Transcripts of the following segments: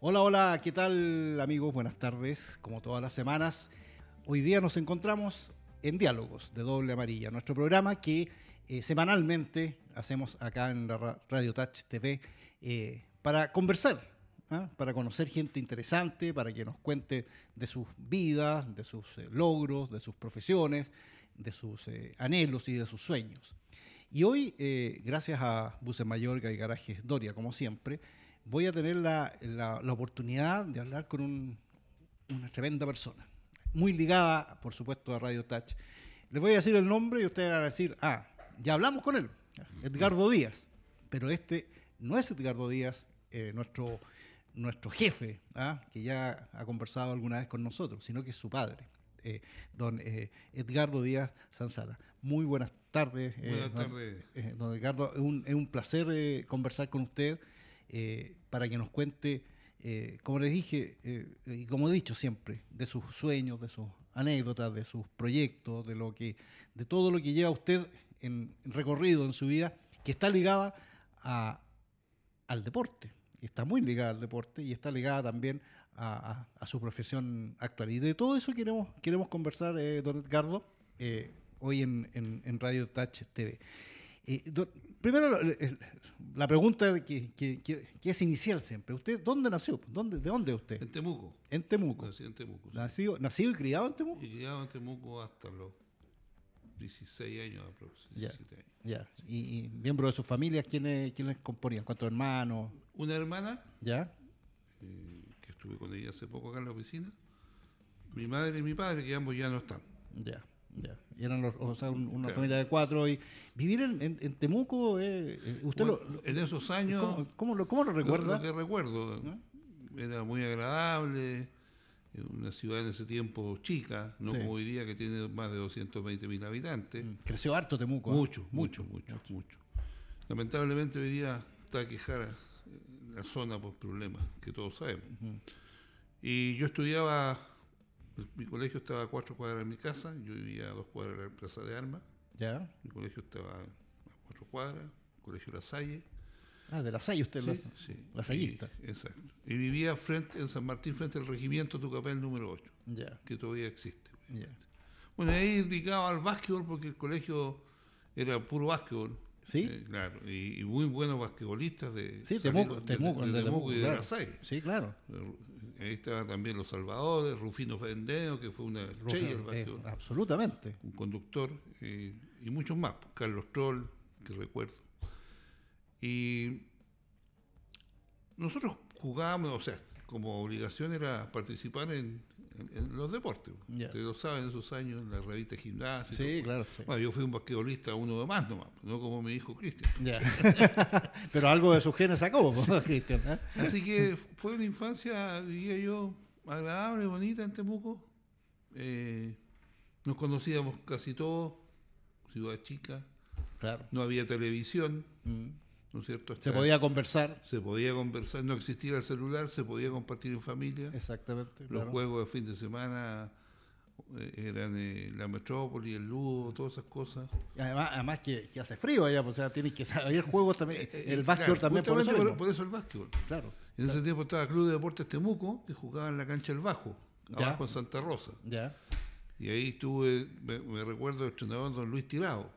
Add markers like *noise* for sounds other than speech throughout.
Hola, hola, ¿qué tal amigos? Buenas tardes, como todas las semanas. Hoy día nos encontramos en Diálogos de Doble Amarilla, nuestro programa que eh, semanalmente hacemos acá en la Radio Touch TV eh, para conversar, ¿ah? para conocer gente interesante, para que nos cuente de sus vidas, de sus eh, logros, de sus profesiones, de sus anhelos y de sus sueños. Y hoy, gracias a Buses Mayorga y Garajes Doria, como siempre, voy a tener la, oportunidad de hablar con una tremenda persona, muy ligada, por supuesto, a Radio Touch. Les voy a decir el nombre y ustedes van a decir, ah, ya hablamos con él, Edgardo Díaz. Pero este no es Edgardo Díaz, eh, nuestro, nuestro jefe, ¿ah? que ya ha conversado alguna vez con nosotros, sino que es su padre. Eh, don eh, Edgardo Díaz Sanzala. Muy buenas tardes. buenas tardes. Don, Edgardo, es un placer conversar con usted. Eh, para que nos cuente, eh, como les dije eh, y como he dicho siempre, de sus sueños, de sus anécdotas, de sus proyectos, de lo que, de todo lo que lleva usted en, recorrido en su vida, que está ligada al deporte, está muy ligada al deporte y está ligada también a, su profesión actual. Y de todo eso queremos, queremos conversar, don Edgardo, hoy en, en Radio Touch TV primero, la pregunta que, que, es inicial siempre. ¿Usted dónde nació? ¿Dónde, ¿De dónde es usted? En Temuco. En Temuco. Nací en Temuco. Nacido, ¿Nacido y criado en Temuco? Y criado en Temuco hasta los 16 años aproximadamente. Ya, ¿Y, miembros de sus familias quiénes, quiénes componían? ¿Cuántos hermanos? Una hermana. ¿Ya? Eh, que estuve con ella hace poco acá en la oficina. Mi madre y mi padre, que ambos ya no están. Ya. Ya. Y eran los, o sea, una familia de cuatro. y ¿Vivir en, Temuco, eh, eh usted lo, En esos años... ¿Cómo, lo, cómo lo, recuerda? Lo, que recuerdo, era muy agradable, eh, una ciudad en ese tiempo chica, no como hoy día que tiene más de 220 mil habitantes. Mm, creció harto Temuco. ¿eh? Mucho, mucho, mucho, mucho, Lamentablemente hoy día está quejada la zona por problemas que todos sabemos. Y yo estudiaba mi colegio estaba a cuatro cuadras de mi casa, yo vivía a dos cuadras de la Plaza de Armas. ¿Ya? Mi colegio estaba a cuatro cuadras, colegio La Salle. Ah, de La Salle usted, sí, sí. la Sallista. exacto. Y vivía frente en San Martín, frente al regimiento Tucapel número 8, ya. que todavía existe. Ya. Bueno, ahí dedicado al básquetbol porque el colegio era puro básquetbol. Sí. Eh, claro, y, muy buenos basquetbolistas de, sí, Temuco, Temuco, de, Temuco, y de La Salle. Sí, claro. Eh, Ahí estaban también los Salvadores, Rufino Fendeo, que fue una eh, absolutamente. Un conductor, y muchos más, Carlos Troll, que recuerdo. Y nosotros jugábamos, o sea, como obligación era participar en, los deportes. Ustedes lo saben, en esos años, en la revista Gimnasia. Sí, claro. Bueno, yo fui un basquetbolista uno de más nomás, no como mi hijo Cristian. *laughs* Pero algo de sus genes sacó, Cristian. ¿eh? Así que fue una infancia, diría yo, agradable, bonita en Temuco. Eh, nos conocíamos casi todos, ciudad chica. Claro. No había televisión. Mm. ¿No es cierto? se podía conversar. Se podía conversar, no existía el celular, se podía compartir en familia. Exactamente. Los juegos de fin de semana eh, eran eh, la metrópoli, el ludo, todas esas cosas. Y además, además que, hace frío allá, pues, o sea, tienes que saber *laughs* juegos también, eh, el básquetbol también por eso, por, eso el básquetbol. Claro. En ese tiempo estaba Club de Deportes Temuco, que jugaba en la cancha El Bajo, abajo en Santa Rosa. Ya. Y ahí estuve, me, recuerdo el entrenador don Luis Tirado.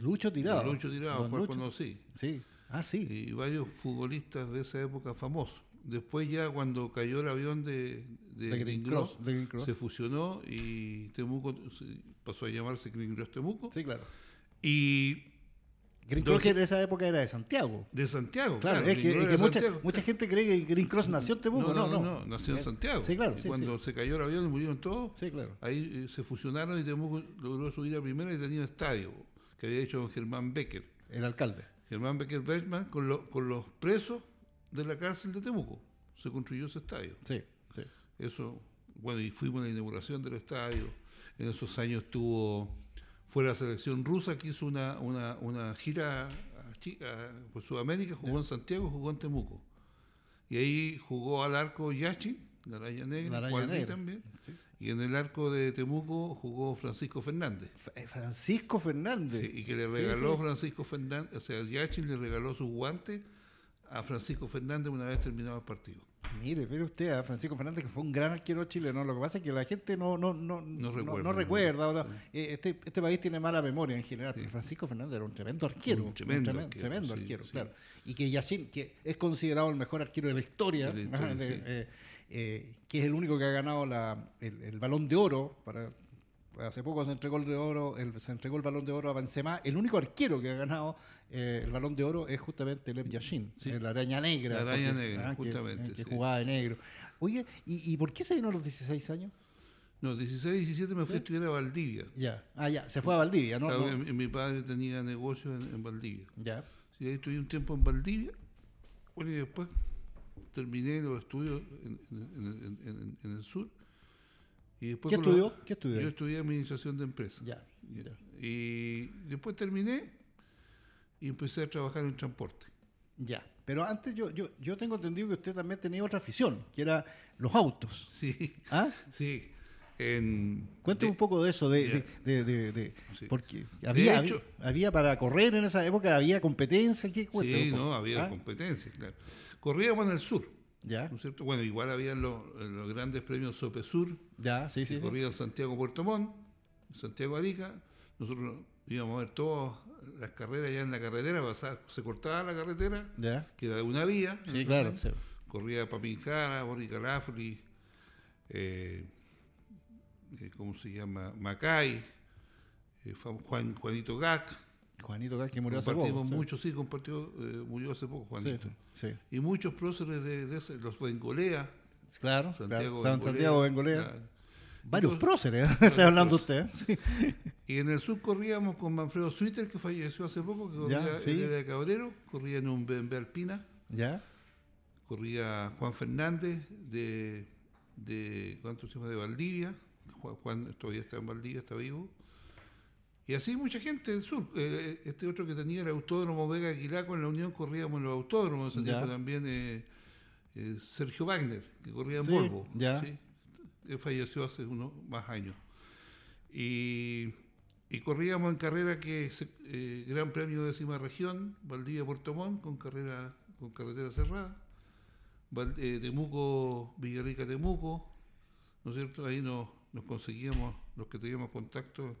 Lucho Tirado. Lucho Tirado, cual conocí. Sí. Ah, sí. Y varios futbolistas de esa época famosos. Después ya cuando cayó el avión de, de, Green Cross, se fusionó y Temuco pasó a llamarse Green Cross Temuco. Sí, claro. Y Green Cross que en esa época era de Santiago. De Santiago, claro. es que, mucha, mucha, gente cree que Green Cross nació en Temuco. No, no, no. nació en eh, Santiago. Sí, claro. Y cuando se cayó el avión murieron todos, sí, claro. ahí eh, se fusionaron y Temuco logró subir a primera y tenía un estadio que había hecho Germán Becker. El alcalde. Germán Becker Bergman con, con los presos de la cárcel de Temuco. Se construyó ese estadio. Sí, sí. Eso, bueno, y fuimos a la inauguración del estadio. En esos años tuvo, fue la selección rusa que hizo una, una, una gira por Sudamérica, jugó en Santiago, jugó en Temuco. Y ahí jugó al arco Yachin, la araña negra, la también. Y en el arco de Temuco jugó Francisco Fernández. Eh, Francisco Fernández. Sí, y que le regaló Francisco Fernández, o sea, Yachin le regaló sus guantes a Francisco Fernández una vez terminado el partido. Mire, mire usted a Francisco Fernández, que fue un gran arquero chileno. Lo que pasa es que la gente no, no, no, No recuerda, no no recuerda. recuerda, o sea, eh, este, este país tiene mala memoria en general, pero. Francisco Fernández era un tremendo arquero. Un tremendo tremen- arquero, tremendo sí, arquero, sí. claro. Y que Yacine, que es considerado el mejor arquero de la historia, De la *laughs* eh, eh, que es el único que ha ganado la- el, el balón de oro para Hace poco se entregó el de oro, el- se entregó el balón de oro a Benzema. El único arquero que ha ganado eh, el balón de oro es justamente Lev Yashin, Sí. la araña negra. La araña porque- negra, que- justamente, Que, sí. jugaba de negro. Oye, ¿y, y por qué se vino a los 16 años? No, 16, 17 me fui a estudiar a Valdivia. Ya. Ah, ya. Se fue a Valdivia, ¿no? Claro, No. mi, mi padre tenía negocios en, en Valdivia. Ya. Sí, ahí estudié un tiempo en Valdivia. Bueno, y después terminé los estudios en, en- en- en- en el sur. Y después ¿Qué los- estudió? ¿Qué estudió? Yo estudié administración de empresas. Ya. Y después terminé y empecé a trabajar en transporte. Ya. Pero antes yo, yo, yo tengo entendido que usted también tenía otra afición, que era los autos. Sí, ¿Ah? *laughs* sí. En, Cuéntame de- un poco de eso, de, de, Sí. porque había, hecho- había, había para correr en esa época, había competencia, ¿qué Sí, no, había ¿Ah? competencia, claro. Corríamos en el sur, Ya, ¿no es cierto? Bueno, igual habían los, los grandes premios Sopesur, ya, sí, sí. corrían Santiago Puerto Montt, Santiago Arica. Nosotros íbamos a ver todas las carreras ya en la carretera, pasaba- se cortaba la carretera, Ya. que era de una vía. Sí, claro. sí. Corría Papinjara, Boricalafri, eh, eh, ¿cómo se llama? Macay, eh, Juan, Juanito Gac. Juanito Gas, que murió hace poco. Compartimos sí. sí, compartió, eh, murió hace poco Juanito. Sí, sí. Y muchos próceres de, de ese, los Bengolea, Claro, Santiago claro. San- Santiago Bengolea. claro. Varios Entonces- próceres, ¿eh? está hablando usted. ¿eh? Sí. Y en el sur corríamos con Manfredo Suiter, que falleció hace poco, que corría, sí. era de Cabrero, corría en un BMW Alpina, ¿Ya? corría Juan Fernández de, de ¿cuánto se llama? De Valdivia, Juan, Juan todavía está en Valdivia, está vivo. Y así mucha gente del sur. Eh, este otro que tenía el autódromo Vega Aquilaco en la Unión, corríamos en los autódromos, en también eh, eh, Sergio Wagner, que corría en Sí, Volvo. ya. ¿sí? Él falleció hace unos más años. Y, y corríamos en carrera que es eh, Gran Premio de décima región, Valdivia Puerto Montt, con carrera con carretera cerrada. Val- eh, Temuco, Villarrica Temuco, ¿no es cierto? Ahí nos, nos conseguíamos, los que teníamos contacto,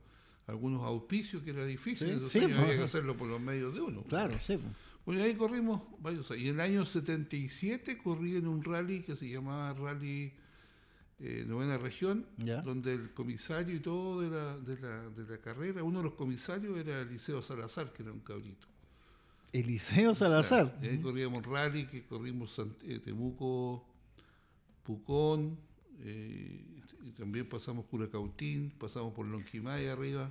algunos auspicios que era difícil, Sí, esos sí, años pues. había que hacerlo por los medios de uno. Claro, sí. pues. Bueno, ahí corrimos varios años. Y en el año 77 corrí en un rally que se llamaba Rally eh, Novena Región, Ya. donde el comisario y todo de la, de, la, de la carrera, uno de los comisarios era Eliseo Salazar, que era un cabrito. Eliseo Salazar. Claro, y ahí corríamos rally, que corrimos eh, Temuco, Pucón, eh, y también pasamos Curacautín, pasamos por Lonquimay arriba.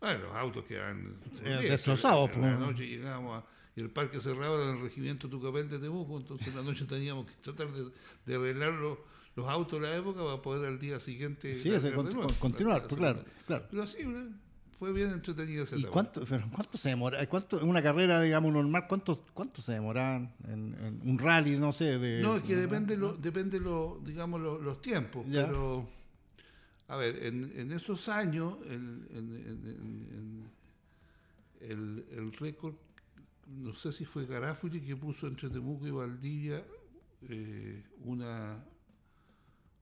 Bueno, los autos quedan Eh, destrozados, la pues. noche llegábamos a, y el parque cerrado era el regimiento Tucapel de Temuco, entonces en la noche teníamos que tratar de, de arreglar los, los autos de la época para poder al día siguiente Sí, ese con- nuevo. con- continuar, La- pues, la- claro, claro. Pero así, ¿no? fue bien entretenida esa ¿Y etapa. cuánto, pero cuánto se demora? ¿Cuánto, en una carrera, digamos, normal, cuánto, cuánto se demoraban en, en un rally, no sé? De, No, es que depende, lo, depende lo, digamos, lo- los tiempos. Ya. Pero, a ver, en, en esos años, el, en- el, el récord, no sé si fue Garafuli que puso entre Temuco y Valdivia eh, una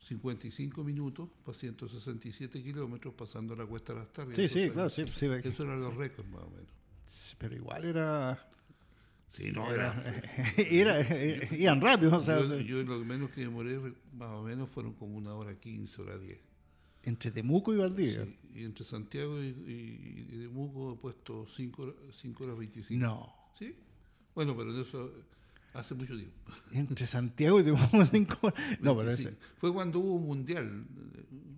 55 minutos para 167 kilómetros pasando la cuesta de las tardes. Sí, sí, claro, sí. sí, Esos eran los récords más o menos. pero igual era... Sí, no, era... era, *laughs* era- iban rápido, o sea, yo, yo lo menos que demoré, más o menos, fueron como una hora 15, hora 10. Entre Temuco y Valdivia. Sí, y entre Santiago y, y, y Temuco he puesto 5 horas, cinco horas 25. No, ¿Sí? Bueno, pero eso hace mucho tiempo. *laughs* entre Santiago y Temuco *laughs* cinco horas. No, pero 25. ese... Fue cuando hubo un mundial,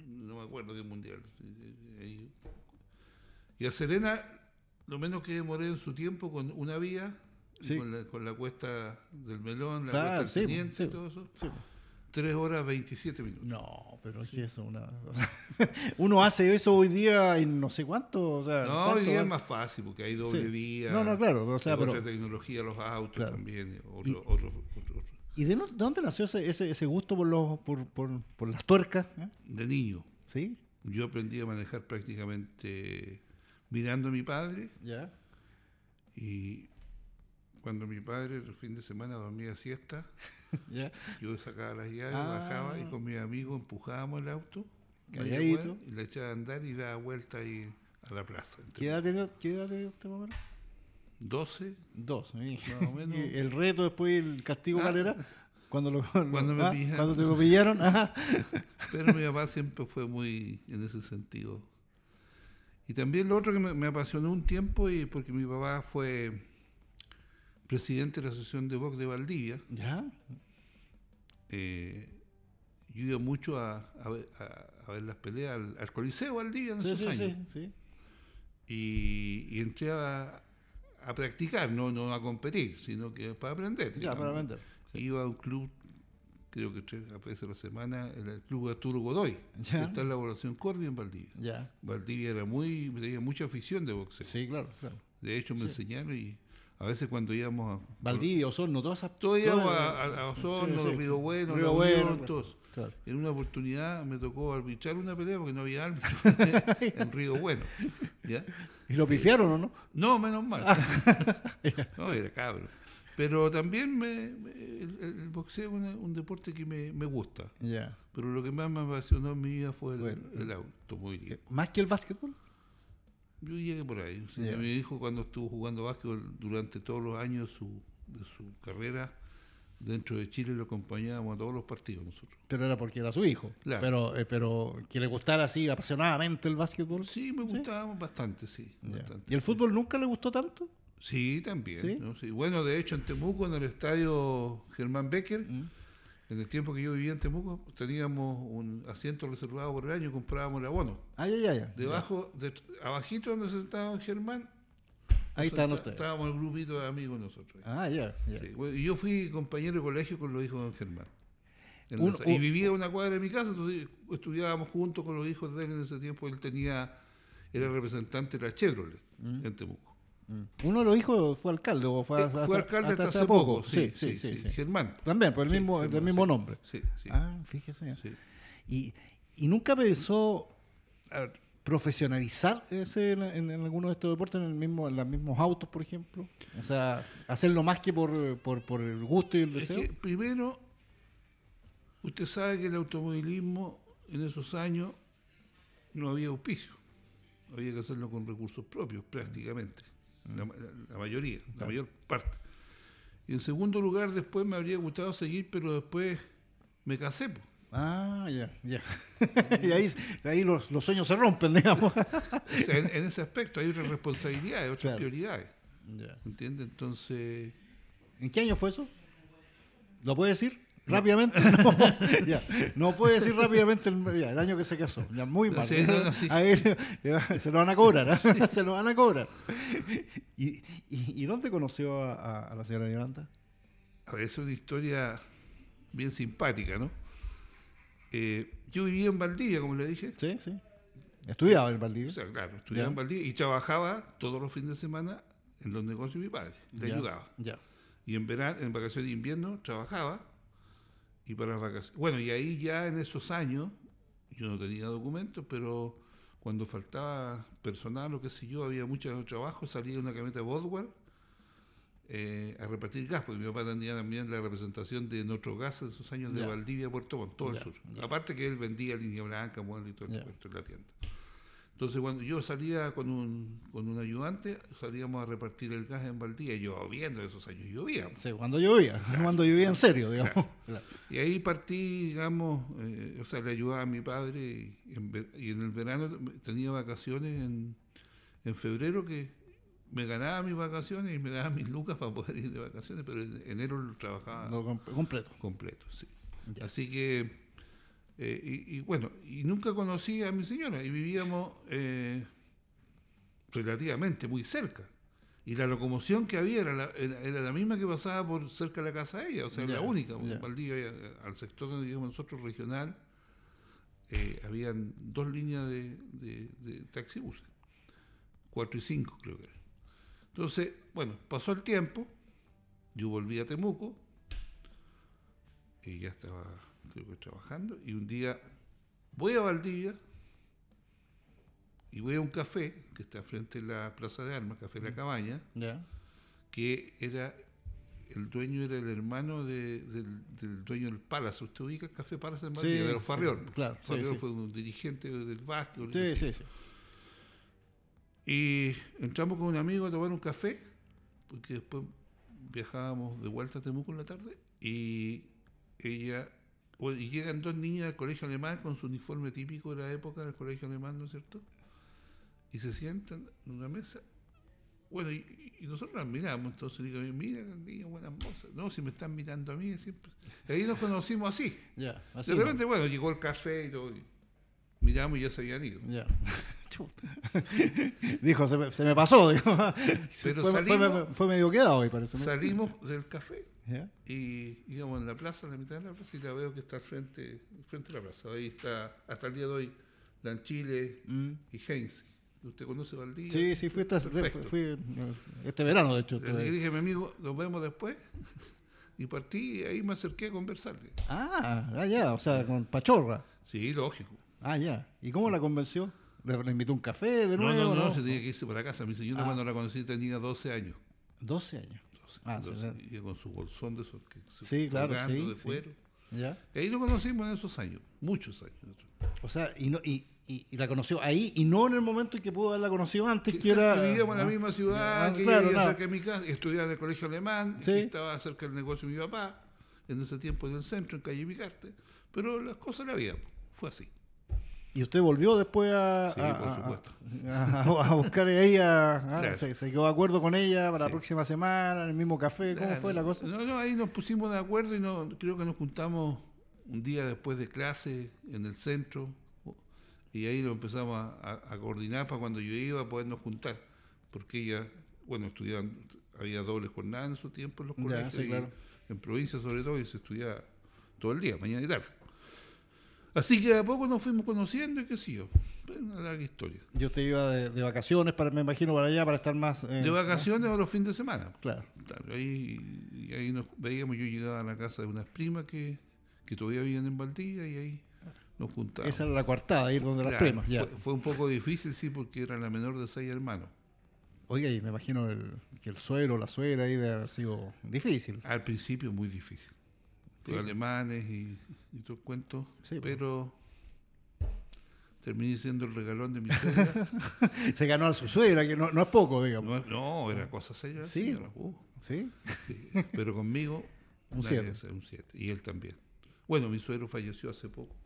no me acuerdo qué mundial. Y a Serena, lo menos que demoré en su tiempo con una vía, Sí. con, la, con la cuesta del melón, la Claro, cuesta del sí. y todo eso, sí. 3 horas 27 minutos. No, pero es eso una... *laughs* Uno hace eso hoy día en no sé cuánto, o sea... No, hoy ¿cuánto día es más fácil porque hay doble Sí. vía. No, no, claro, o sea, otra tecnología, los autos Claro. también, otro, Y- otro, otro- otro. ¿Y de, no- de dónde nació ese, ese, ese gusto por, los, por, por, por las tuercas? eh? De niño, ¿Sí? yo aprendí a manejar prácticamente mirando a mi padre Ya. y Cuando mi padre el fin de semana dormía siesta, *laughs* ¿Ya? yo sacaba las llaves, Ah. bajaba y con mi amigo empujábamos el auto Calladito. y le echaba a andar y daba vuelta ahí a la plaza. ¿Qué edad tenía, qué edad tenía usted, menos? 12, Dos. ¿eh? Más o menos. Y *laughs* El reto después, el castigo, Ah. ¿cuál era? Cuando, lo, Cuando me ah, pillaron. Cuando te lo pillaron. Ajá. *laughs* pero mi papá siempre fue muy en ese sentido. Y también lo otro que me, me apasionó un tiempo, y porque mi papá fue presidente de la Asociación de Box de Valdivia, ¿Ya? Eh, yo iba mucho a, a ver, a- a ver las peleas al, al Coliseo Valdivia en Sí, esos sí, años. sí. Y, y entré a, practicar, no, no a competir, sino que para aprender. Ya, para. Sí. Iba a un club, creo que tres veces a la semana, el, club Arturo Godoy, Ya. que está en la población Corby en Valdivia. Ya. Valdivia era muy, tenía mucha afición de boxeo. Sí, claro, claro. De hecho, me enseñaron y a veces cuando íbamos a. Valdivia, Osorno, todas esas... Todos íbamos a, Osorno, Sí, sí, Río. Bueno, Río Bueno, todos. Claro. En una oportunidad me tocó arbitrar una pelea porque no había árbitro *laughs* en Río Bueno. ¿ya? *laughs* ¿Y lo pifiaron o no? No, menos mal. *laughs* no, era cabro. Pero también me, me- el, el boxeo es un deporte que me, me gusta. Ya. Pero lo que más me apasionó en mi vida fue el, Fue el- el automovilismo. ¿Más que el básquetbol? Yo llegué por ahí. O sea, Ya. Mi hijo cuando estuvo jugando básquetbol durante todos los años de su, de su carrera dentro de Chile lo acompañábamos a todos los partidos nosotros. Pero era porque era su hijo. Claro. Pero, eh, pero que le gustara así apasionadamente el básquetbol. Sí, me gustábamos bastante, sí. Ya. bastante, ¿Y el sí. fútbol nunca le gustó tanto? Sí, también. ¿Sí? ¿no? Sí. Bueno, de hecho en Temuco, en el estadio Germán Becker, Mm. En el tiempo que yo vivía en Temuco, teníamos un asiento reservado por el año y comprábamos el abono. Ah, ya, ya, ya. Debajo, de, abajito donde se sentaba Germán, Ahí están está- ustedes. estábamos el grupito de amigos nosotros. Ah, ya, ya. Sí, bueno, y yo fui compañero de colegio con los hijos de don Germán. Un- y vivía una cuadra de mi casa, entonces estudiábamos juntos con los hijos de él en ese tiempo. Él tenía, era representante de la Chevrolet Mm. en Temuco. Uno de los hijos fue alcalde o fue, Eh, hasta- fue alcalde hasta hasta hace poco, sí, sí, sí, sí. Germán. También, por el mismo, Germán, del mismo nombre. Sí, sí, Ah, fíjese. Y, y nunca pensó ver, profesionalizar ese en, en- en alguno de estos deportes, en, el mismo, en los mismos autos, por ejemplo. O sea, hacerlo más que por, por, por el gusto y el Es deseo. que primero, usted sabe que el automovilismo en esos años no había auspicio. Había que hacerlo con recursos propios, prácticamente. La, ma- la mayoría, la mayor parte. Y en segundo lugar, después me habría gustado seguir, pero después me casé. po. Ah, ya, ya. *laughs* y ahí, ahí los, los sueños se rompen, digamos. O sea, en, en ese aspecto hay otras responsabilidades, otras Claro. prioridades. Ya. ¿Entiende? Entonces, ¿En qué año fue eso? ¿Lo puede decir? ¿Rápidamente? *laughs* No, ya. no puede decir rápidamente el, ya, el año que se casó. Ya, muy mal. Sí, no, no, sí. Ahí le- le va- se lo van a cobrar. ¿ah? *laughs* se lo van a cobrar. ¿Y, y, y dónde conoció a, a- a la señora Yolanda? a ver, es una historia bien simpática, ¿no? Eh, yo vivía en Valdivia, como le dije. Sí, sí. Estudiaba en Valdivia. O sea, claro, estudiaba Ya. en Valdivia y trabajaba todos los fines de semana en los negocios de mi padre. Le Ya, ayudaba. Ya. Y en verano, en vacaciones de invierno, trabajaba. Y para vacaciones. Bueno, y ahí ya en esos años, yo no tenía documentos, pero cuando faltaba personal o qué sé yo, había mucho trabajo, salía una camioneta Bodward eh, a repartir gas, porque mi papá tenía también la representación de Nuestro Gas en esos años de. Valdivia, Puerto Montt, todo el sur. Aparte que él vendía línea blanca, mueble y todo el cuento en la tienda. Entonces, cuando yo salía con un, con un ayudante, salíamos a repartir el gas en Valdivia, lloviendo, esos años llovía. Sí, cuando llovía. *laughs* Cuando llovía en serio, digamos. Claro. Y ahí partí, digamos, eh, o sea, le ayudaba a mi padre y en, y en el verano tenía vacaciones en, en febrero que me ganaba mis vacaciones y me daba mis lucas para poder ir de vacaciones, pero en enero lo trabajaba completo. completo, sí. Ya. Así que, eh, y, y bueno, y nunca conocí a mi señora y vivíamos eh, relativamente muy cerca. Y la locomoción que había era la, era, era la misma que pasaba por cerca de la casa de ella, o sea, la única. En Valdivia, eh, al sector donde vivíamos nosotros, regional, eh, habían dos líneas de, de, de taxibuses, cuatro y cinco creo que era. Entonces, bueno, pasó el tiempo, yo volví a Temuco, y ya estaba, creo que trabajando, y un día voy a Valdivia y voy a un café que está frente a la Plaza de Armas, Café La Cabaña, Ya. que era el dueño era el hermano de- del, del dueño del Palace. ¿Usted ubica el Café Palace en Sí, Madrid? de los sí, Farriol. claro, sí, Farriol sí. fue un dirigente del básquet. Sí, sí, sí. Y entramos con un amigo a tomar un café, porque después viajábamos de vuelta a Temuco en la tarde, y ella, y llegan dos niñas del colegio alemán con su uniforme típico de la época del colegio alemán, ¿no es cierto? Y se sientan en una mesa. Bueno, y, y nosotros las miramos, entonces digo, mira, niñas buenas mozas. No, si me están mirando a mí, siempre. Y ahí nos conocimos así. Así. de ¿no? repente, bueno, llegó el café y todo. y miramos y ya se habían ido. Ya. *laughs* Chuta. *laughs* dijo, se me, se me pasó. *laughs* Dijo. Pero fue, salimos- fue medio quedado ahí, parece. Salimos del café y íbamos en la plaza, en la mitad de la plaza, y la veo que está al frente, frente a la plaza. Ahí está, hasta el día de hoy, Lanchile Mm. y Heinz. ¿Usted conoce Valdivia? Sí, sí, fui, esta- Perfecto. fui, fui, este verano, de hecho. Así que dije, mi amigo, nos vemos después. *laughs* Y partí y ahí me acerqué a conversarle. Ah, ah, ya, o sea, con Pachorra. Sí, lógico. Ah, ya. ¿Y cómo la convenció? ¿Le, le invitó un café de No, nuevo? no, no, se tenía que irse para casa. Mi señora Ah. cuando la conocí tenía 12 años. 12 años. 12, Ah, 12, sí, iba con su bolsón de esos que se Sí, claro, sí, de sí. cuero. ¿Ya? Y ahí lo conocimos en esos años, muchos años. O sea, y, no, y, y, y la conoció ahí y no en el momento en que pudo haberla conocido antes, que, Que era... Vivíamos en la misma ciudad, ah, que claro, ella no. cerca de mi casa, estudiaba en el colegio alemán, Sí. que estaba cerca del negocio de mi papá, en ese tiempo en el centro, en calle Vicarte. Pero las cosas la vida, fue así. ¿Y usted volvió después a, Sí, a- por a- supuesto. a- a- a buscar ahí a... ah, Claro. se, se quedó de acuerdo con ella para la próxima semana, en el mismo café? ¿Cómo Claro. fue la cosa? No, no, ahí nos pusimos de acuerdo y no, creo que nos juntamos un día después de clase en el centro y ahí lo empezamos a, a- a coordinar para cuando yo iba podernos juntar, porque ella, bueno, estudiaban, había doble jornada en su tiempo en los Ya, colegios, sí, claro. en provincia sobre todo, y se estudiaba todo el día, mañana y tarde. Así que de a poco nos fuimos conociendo y qué sé yo, una larga historia. Yo usted iba de, de vacaciones, para, me imagino, para allá, para estar más... eh, De vacaciones o los fines de semana. Claro. Claro, ahí, y ahí nos veíamos, yo llegaba a la casa de unas primas que, que todavía vivían en Valdivia y ahí nos juntábamos. Esa era la coartada, ir donde las primas. Ya. Fue, fue un poco difícil, sí, porque era la menor de seis hermanos. Oiga, y me imagino el- que el suegro la suegra ahí debe haber sido difícil. Al principio muy difícil. Los alemanes y, y todo el cuento, Sí, pero terminé siendo el regalón de mi suegra. *laughs* Se ganó a su suegra, que no, no es poco, digamos. no, no, era cosa seria. Sí. señora, uh, ¿Sí? sí. Pero conmigo, Un nadie siete. hace un 7. Y él también. Bueno, mi suegro falleció hace poco.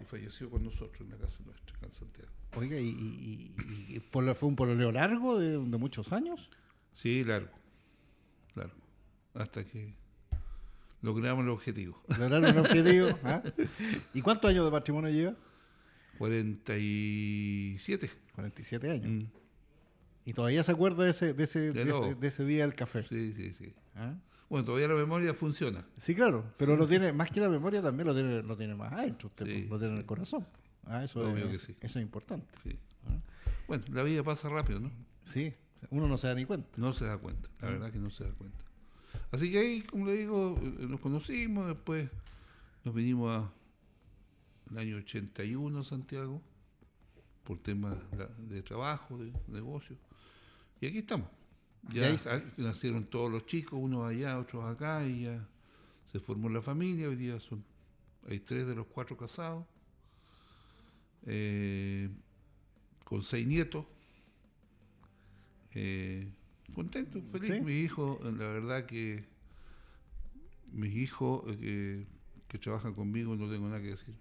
Y falleció con nosotros en la casa nuestra, en Santiago. Oiga, ¿y, y- fue un pololeo largo de, de muchos años? Sí, largo. Largo. Hasta que logramos el objetivo. *laughs* ¿Lograron el objetivo? *laughs* ¿Ah? ¿Y cuántos años de matrimonio lleva? 47. 47 años. Mm, ¿Y todavía se acuerda de ese, de ese, De ese, de ese día del café? Sí, sí, sí. ¿Ah? Bueno, todavía la memoria funciona. Sí, claro, pero lo tiene, más que la memoria también lo tiene, lo tiene más adentro, usted, Sí, lo tiene en el corazón. Ah, eso, es, que eso es importante. Ah. Bueno, la vida pasa rápido, ¿no? Sí, uno no se da ni cuenta. No se da cuenta. La verdad que no se da cuenta. Así que ahí, como le digo, eh, nos conocimos, después nos vinimos a el año 81 a Santiago por temas de trabajo, de negocio. Y aquí estamos. Ya ahí- nacieron todos los chicos, unos allá, otros acá, y ya se formó la familia. Hoy día son, hay tres de los cuatro casados, eh, con seis nietos. Eh, contento, feliz. Sí. Mi hijo, la verdad que mis hijos eh, que, trabajan conmigo no tengo nada que decir.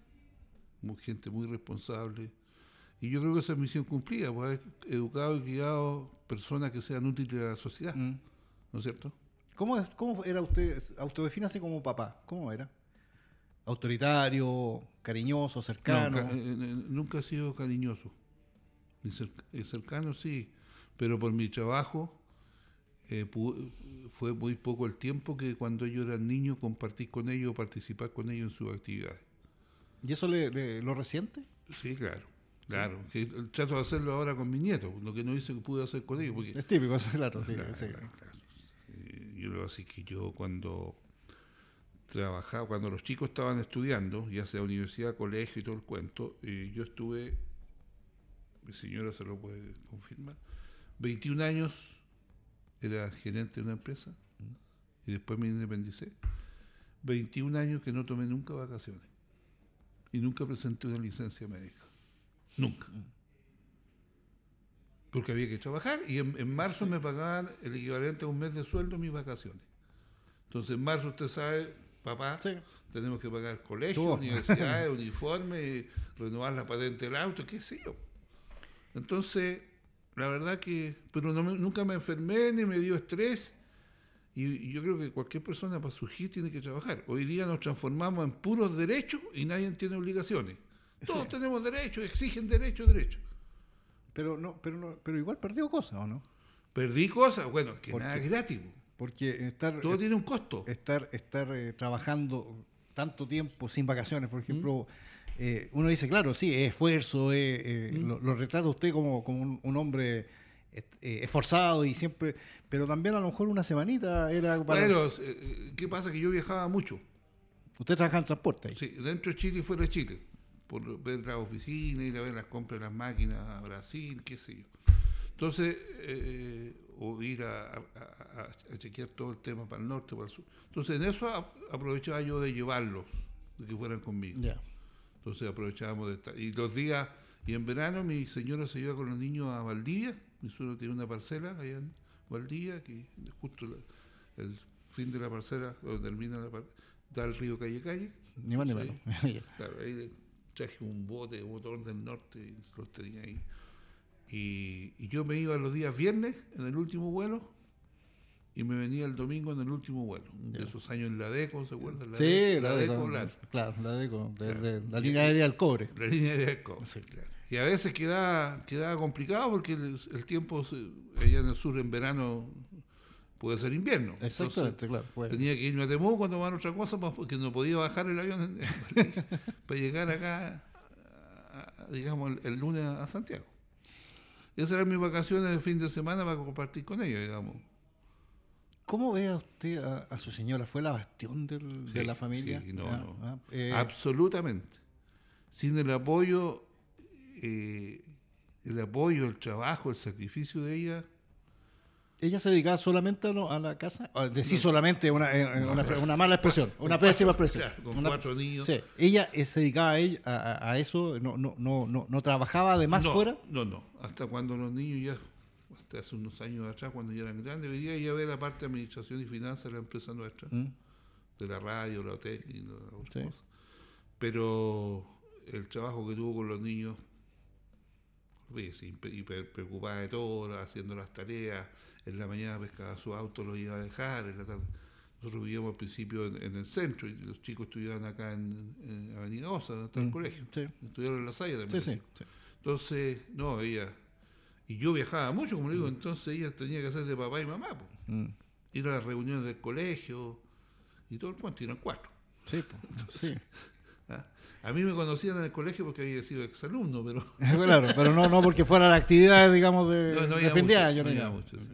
Muy, gente muy responsable. Y yo creo que esa es misión cumplida, pues haber educado y criado personas que sean útiles a la sociedad, Mm. ¿no es cierto? ¿Cómo, es- ¿Cómo era usted? Autodefínase como papá. ¿Cómo era? Autoritario, cariñoso, cercano. No, ca- eh, eh, nunca he sido cariñoso. Cerc- cercano sí, pero por mi trabajo eh, fue muy poco el tiempo que cuando ellos eran niños compartir con ellos o participar con ellos en sus actividades. ¿Y eso le, le- lo resiente? Sí, claro. Claro, que trato de hacerlo ahora con mis nietos, lo que no hice que pude hacer con ellos, porque Es típico, *laughs* claro, sí, Claro, sí. claro, claro. Yo lo así que yo cuando trabajaba, cuando los chicos estaban estudiando, ya sea universidad, colegio y todo el cuento, eh, yo estuve, mi señora se lo puede confirmar, 21 años era gerente de una empresa y después me independicé. 21 años que no tomé nunca vacaciones y nunca presenté una licencia médica. Nunca. Porque había que trabajar y en, marzo me pagaban el equivalente a un mes de sueldo mis vacaciones. Entonces en marzo usted sabe, papá, tenemos que pagar colegios, universidades, *laughs* uniformes, renovar la patente del auto, qué sé yo. Entonces, la verdad que, pero nunca me enfermé ni me dio estrés y, yo creo que cualquier persona para surgir tiene que trabajar. Hoy día nos transformamos en puros derechos y nadie tiene obligaciones. Todos tenemos derechos, exigen derechos, derechos. Pero no, pero no, pero igual perdió cosas, ¿o no? Perdí cosas, bueno, que nada es gratis. Porque estar todo tiene un costo. Estar, estar eh, trabajando tanto tiempo sin vacaciones, por ejemplo, ¿Mm? Eh, uno dice, claro, sí, es esfuerzo, eh, ¿Mm? lo, retrata usted como, como un hombre eh, esforzado y siempre, pero también a lo mejor una semanita era para... Bueno, eh, ¿qué pasa? Que yo viajaba mucho. ¿Usted trabaja en transporte ahí? Sí, dentro de Chile y fuera de Chile, por ver la oficina, ir a ver las compras de las máquinas a Brasil, qué sé yo. Entonces, o ir a, chequear todo el tema para el norte, para el sur. Entonces, en eso aprovechaba yo de llevarlos, de que fueran conmigo. Entonces aprovechábamos de estar. Y los días, y en verano mi señora se iba con los niños a Valdivia, mi suegro tiene una parcela allá en Valdía, que justo el fin de la parcela, donde termina la da el río Calle Calle. Ni más ni menos. *laughs* claro, ahí traje un bote, un motor del norte, y los tenía ahí. Y, y, yo me iba los días viernes en el último vuelo y me venía el domingo en el último vuelo. De esos años en la DECO, ¿se acuerdan? La sí, la, DECO, claro, la DECO, de, la línea aérea del cobre. La línea aérea del cobre, sí. claro y a veces queda, queda complicado porque el, tiempo allá en el sur en verano puede ser invierno. Exactamente, claro. Tenía que irme a Temuco a tomar otra cosa porque no podía bajar el avión *laughs* para llegar acá, digamos, el, lunes a Santiago. Esas eran mis vacaciones de fin de semana para compartir con ellos, digamos. ¿Cómo ve a usted a, su señora? ¿Fue la bastión de la familia? Sí, no, ah, no. Ah, eh, Absolutamente. Sin el apoyo eh, el apoyo, el trabajo, el sacrificio de ella. ¿Ella se dedicaba solamente a, la casa? Decir solamente una, una, mala expresión, *laughs* una pésima expresión. con cuatro niños. ¿Ella eh, se dedicaba a, a, eso? ¿No, no, no, no, trabajaba además fuera? No, no. Hasta cuando los niños ya, hace unos años atrás, cuando ya eran grandes, hoy día ella ve la parte de administración y finanzas de la empresa nuestra, ¿Mm? de la radio, la técnica, Pero el trabajo que tuvo con los niños y preocupada de todo, haciendo las tareas, en la mañana pescaba su auto, lo iba a dejar, en la tarde. Nosotros vivíamos al principio en, el centro y los chicos estudiaban acá en, Avenida Osa, donde está el mm, colegio. Estudiaron en la Salle también. entonces, no, ella. Y yo viajaba mucho, como le digo, mm. entonces ella tenía que hacer de papá y mamá. Mm. Ir a las reuniones del colegio y todo el cuento, eran cuatro. Sí, sí. *laughs* ¿ah? A mí me conocían en el colegio porque había sido exalumno, pero... *laughs* claro, pero no, no porque fuera la actividad, digamos, de, no, no de fin de año. No, mucho, sí.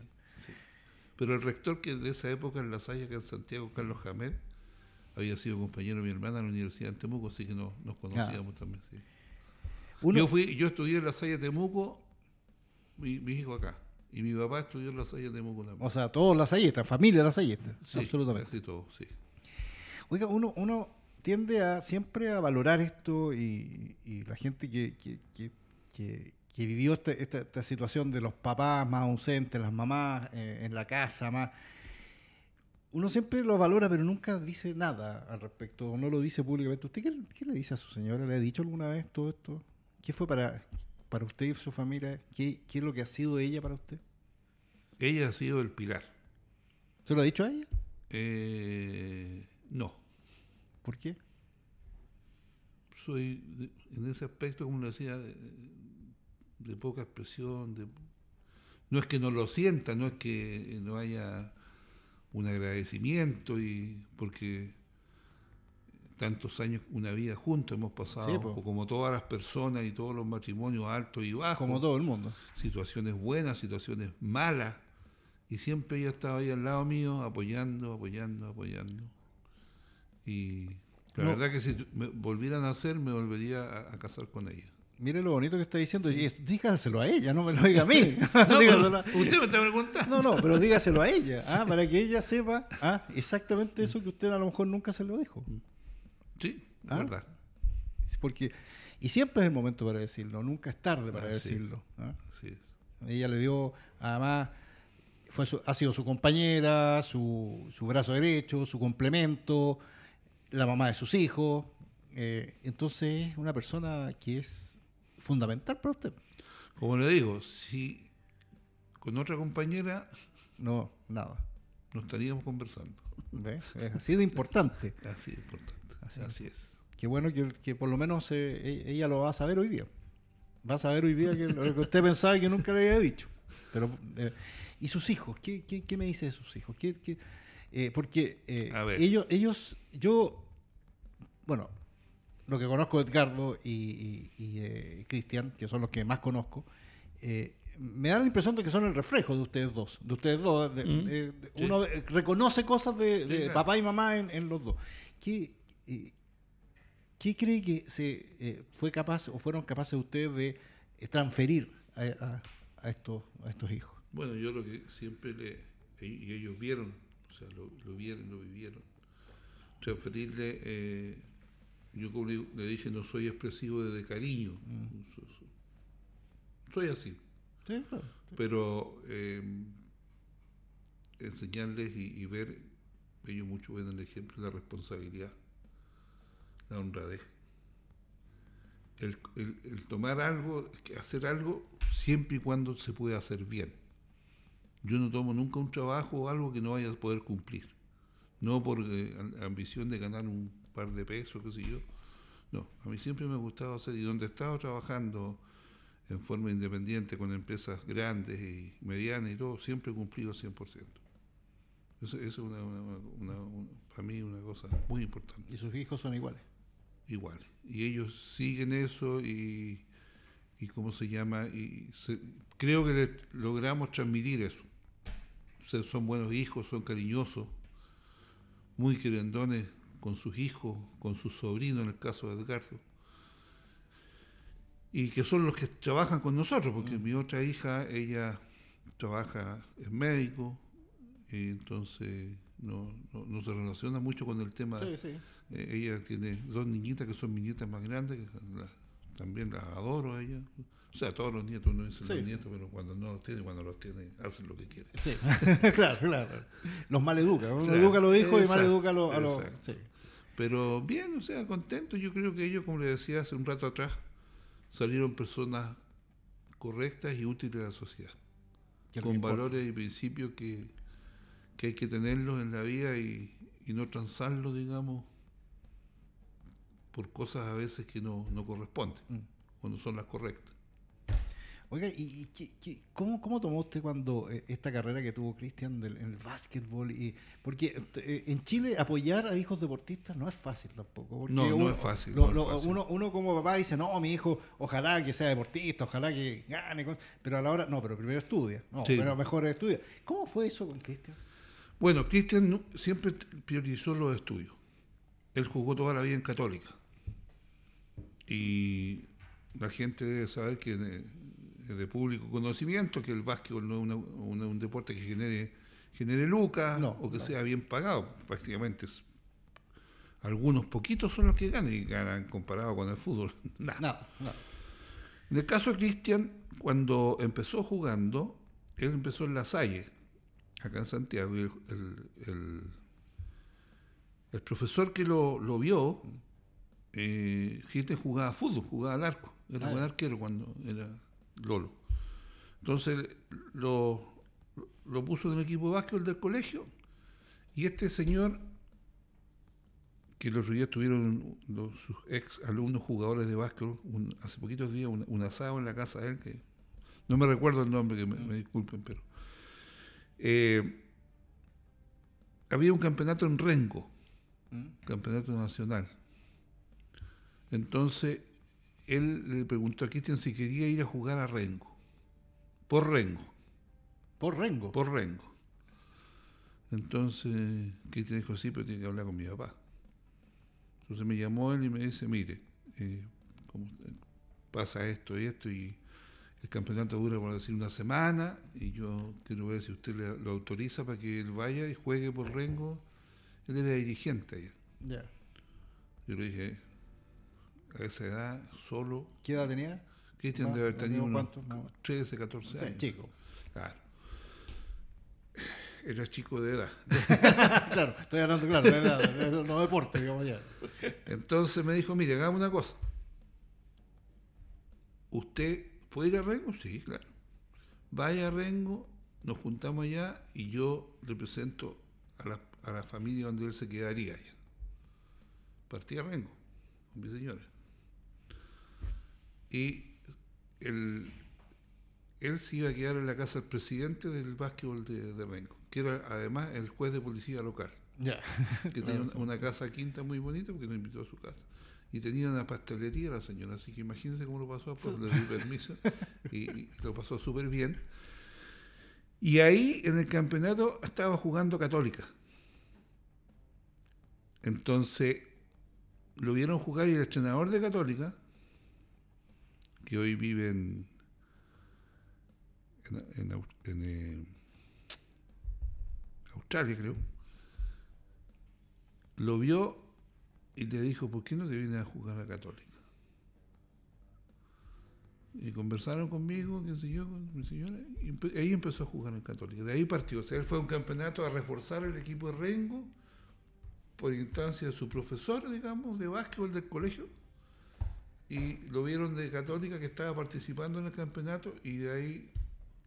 Pero el rector que de esa época en La Salle, que en Santiago, Carlos Jamel, había sido compañero de mi hermana en la Universidad de Temuco, así que no, nos conocíamos también, sí. Yo, fui, yo estudié en La Salle Temuco, mi, mi, hijo acá. Y mi papá estudió en La Salle Temuco también. O sea, todos las Sallistas, familia las Sallistas. Sí, absolutamente. Sí, todos, sí. Oiga, uno, uno tiende a siempre a valorar esto y, la gente que, que, vivió esta, esta, situación de los papás más ausentes, las mamás eh, en la casa, más uno siempre lo valora, pero nunca dice nada al respecto, no lo dice públicamente. ¿Usted qué, le dice a su señora? ¿Le ha dicho alguna vez todo esto? ¿Qué fue para, para usted y su familia? ¿Qué, ¿Qué es lo que ha sido ella para usted? Ella ha sido el pilar. ¿Se lo ha dicho a ella? Eh, no. ¿Por qué? Soy, en ese aspecto, como le decía, de, poca expresión. De, no es que no lo sienta, no es que no haya un agradecimiento, y porque tantos años, una vida juntos hemos pasado, como todas las personas y todos los matrimonios altos y bajos. Como todo el mundo. Situaciones buenas, situaciones malas. Y siempre ella estaba ahí al lado mío, apoyando, apoyando, apoyando. Y la verdad que si me volvieran a hacer, me volvería a, casar con ella. Mire lo bonito que está diciendo. Y dígaselo a ella, no me lo diga a mí. *laughs* No, *laughs* a- usted me está preguntando. No, no, pero dígaselo a ella, *laughs* ah, para que ella sepa ah, exactamente eso que usted a lo mejor nunca se lo dijo. Sí, Ah. verdad. Porque, y siempre es el momento para decirlo, nunca es tarde para Ah, sí. decirlo. ah. Así es. Ella le dio, además, fue su- ha sido su compañera, su, su brazo derecho, su complemento, la mamá de sus hijos. eh, entonces es una persona que es fundamental para usted. Como le digo, si con otra compañera No, nada. no estaríamos conversando. ¿Ve? Es así de importante. *laughs* Así es importante. Así Así, es. Qué bueno que, que por lo menos eh, e- ella lo va a saber hoy día. Va a saber hoy día que lo que usted pensaba que nunca le había dicho. Pero, eh, ¿Y sus hijos? ¿Qué, qué, qué me dice de sus hijos? ¿Qué, qué- eh, porque eh, ellos, ellos, yo, bueno, lo que conozco de Edgardo y, y- y de Cristian, que son los que más conozco, eh, me da la impresión de que son el reflejo de ustedes dos. De ustedes dos. de- Mm. de- de- Sí. Uno eh, reconoce cosas de, de Sí, claro. papá y mamá en, en los dos. ¿Qué, eh, ¿Qué cree que se eh, fue capaz o fueron capaces ustedes de eh, transferir a, a- a estos, a estos hijos? Bueno, yo lo que siempre le. Y ellos vieron, o sea, lo, lo vieron, lo vivieron. Transferirle. eh, yo, como le, le dije, no soy expresivo de, de cariño. So- Soy así. Sí, claro. Pero enseñarles y, y ver, ellos mucho ven el ejemplo, la responsabilidad, la honradez. El, el- tomar algo, hacer algo siempre y cuando se pueda hacer bien. Yo no tomo nunca un trabajo o algo que no vaya a poder cumplir. No por eh, am- ambición de ganar un par de pesos, qué sé yo. No, a mí siempre me ha gustado hacer, y donde he estado trabajando en forma independiente con empresas grandes y medianas y todo, siempre he cumplido 100%. Eso, eso es una- una- una- para mí una cosa muy importante Y sus hijos son iguales. Igual. Y ellos siguen eso y, y ¿cómo se llama? Y se- creo que le- logramos transmitir eso. O sea, son buenos hijos, son cariñosos, muy querendones con sus hijos, con sus sobrinos, en el caso de Edgardo. Y que son los que trabajan con nosotros, porque mi otra hija, ella trabaja, es médico, y entonces no, no, no se relaciona mucho con el tema Sí, sí. eh, ella tiene dos niñitas que son mis nietas más grandes, que la- también las adoro a ella. O sea, todos los nietos no dicen Sí, los nietos, pero cuando no los tiene, cuando los tiene, hacen lo que quieren. Sí, *laughs* claro, claro. Los maleduca. Uno Claro, educa a los hijos y exacto, maleduca a los... a los-. Pero bien, o sea, contento. Yo creo que ellos, como le decía hace un rato atrás, salieron personas correctas y útiles a la sociedad, con valores y principios que, que hay que tenerlos en la vida y, y no transarlos, digamos, por cosas a veces que no, no corresponden Mm. o no son las correctas. Oiga, ¿y, y qué- qué- cómo, cómo tomó usted cuando eh, esta carrera que tuvo Cristian en el básquetbol? Y, porque eh, en Chile apoyar a hijos deportistas no es fácil tampoco. No, no uno- es fácil, lo- no es lo- fácil. Uno, uno como papá dice, no, mi hijo, ojalá que sea deportista, ojalá que gane. con-". Pero a la hora, no, pero primero estudia. No, Sí. pero mejor estudia. ¿Cómo fue eso con Cristian? Bueno, Cristian siempre priorizó los estudios. Él jugó toda la vida en Católica. Y la gente debe saber que de, de público conocimiento que el básquetbol no es una- una- un deporte que genere, genere lucas No, o que no. sea bien pagado. Prácticamente es- algunos poquitos son los que ganan y ganan comparado con el fútbol. *laughs* Nada. Nada. En el caso de Cristian, cuando empezó jugando, él empezó en La Salle, acá en Santiago, y el, el- el- el profesor que lo, lo vio, eh, jugaba fútbol, jugaba al arco, era Ah, buen arquero cuando era Lolo. Entonces lo, lo puso en el equipo de básquetbol del colegio, y este señor que los otro día tuvieron los, sus ex alumnos jugadores de básquetbol, un- hace poquitos días, un, un asado en la casa de él, que no me recuerdo el nombre, que me, me disculpen, pero eh, había un campeonato en Rengo, ¿Mm? campeonato nacional. Entonces, él le preguntó a Cristian si quería ir a jugar a Rengo, por Rengo, Por Rengo. por Rengo. Entonces, Cristian dijo, sí, pero tiene que hablar con mi papá. Entonces me llamó él y me dice, mire, eh, como- pasa esto y esto, y el campeonato dura, por decir, una semana, y yo quiero ver si usted le, lo autoriza para que él vaya y juegue por Rengo. Él era dirigente allá. Ya. Yo le dije, a esa edad, solo, ¿Qué edad tenía? Cristian No, debe haber tenido digo unos cuánto, no. 13, 14 Sí, años. chico. Claro. Era chico de edad. *laughs* claro, estoy hablando, claro, de edad, de- no deporte, digamos ya. Entonces me dijo, mire, hagamos una cosa. ¿Usted puede ir a Rengo? Sí, claro. Vaya a Rengo, nos juntamos allá y yo represento a la, a la familia donde él se quedaría allá. Partí a Rengo, con mi señora. Y el- él se iba a quedar en la casa del presidente del básquetbol de, de Rengo, que era además el juez de policía local Ya. que tenía *laughs* una, una casa quinta muy bonita porque nos invitó a su casa. Y tenía una pastelería la señora, así que imagínense cómo lo pasó, pues le di permiso y, lo pasó súper bien. Y ahí en el campeonato estaba jugando Católica. Entonces lo vieron jugar y el entrenador de Católica, que hoy vive en, en, en en, eh, Australia, creo, lo vio y le dijo, ¿por qué no te vienes a jugar a Católica? Y conversaron conmigo, qué sé yo, con mi señora, y ahí empezó a jugar en Católica. De ahí partió. O sea, él fue a un campeonato a reforzar el equipo de Rengo por instancia de su profesor, digamos, de básquetbol del colegio. Y lo vieron de Católica que estaba participando en el campeonato y de ahí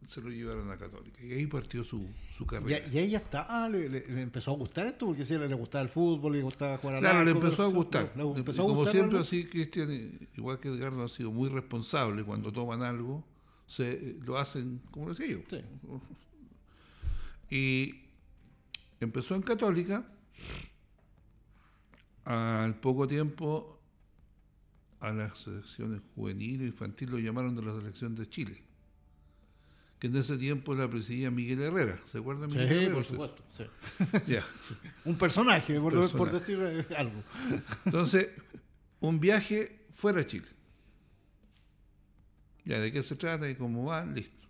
se lo llevaron a Católica. Y ahí partió su, su carrera. y ahí ya está, ah, le, le- le empezó a gustar esto, porque a él le gustaba el fútbol, le gustaba jugar al Claro, le empezó a gustar. le Y empezó a como gustar siempre, así, Cristian, eh, igual que Edgardo, ha sido muy responsable cuando toman algo, se eh, lo hacen, como decía yo. Sí. Y empezó en Católica, al poco tiempo a las selecciones juveniles e infantil lo llamaron de la selección de Chile, que en ese tiempo la presidía Miguel Herrera, ¿se acuerdan Sí, Miguel Herrera? por supuesto. *laughs* sí. Un personaje, por, Personaje. por decir eh, algo. Entonces, un viaje fuera de Chile. Ya, ¿de qué se trata y cómo va? Listo.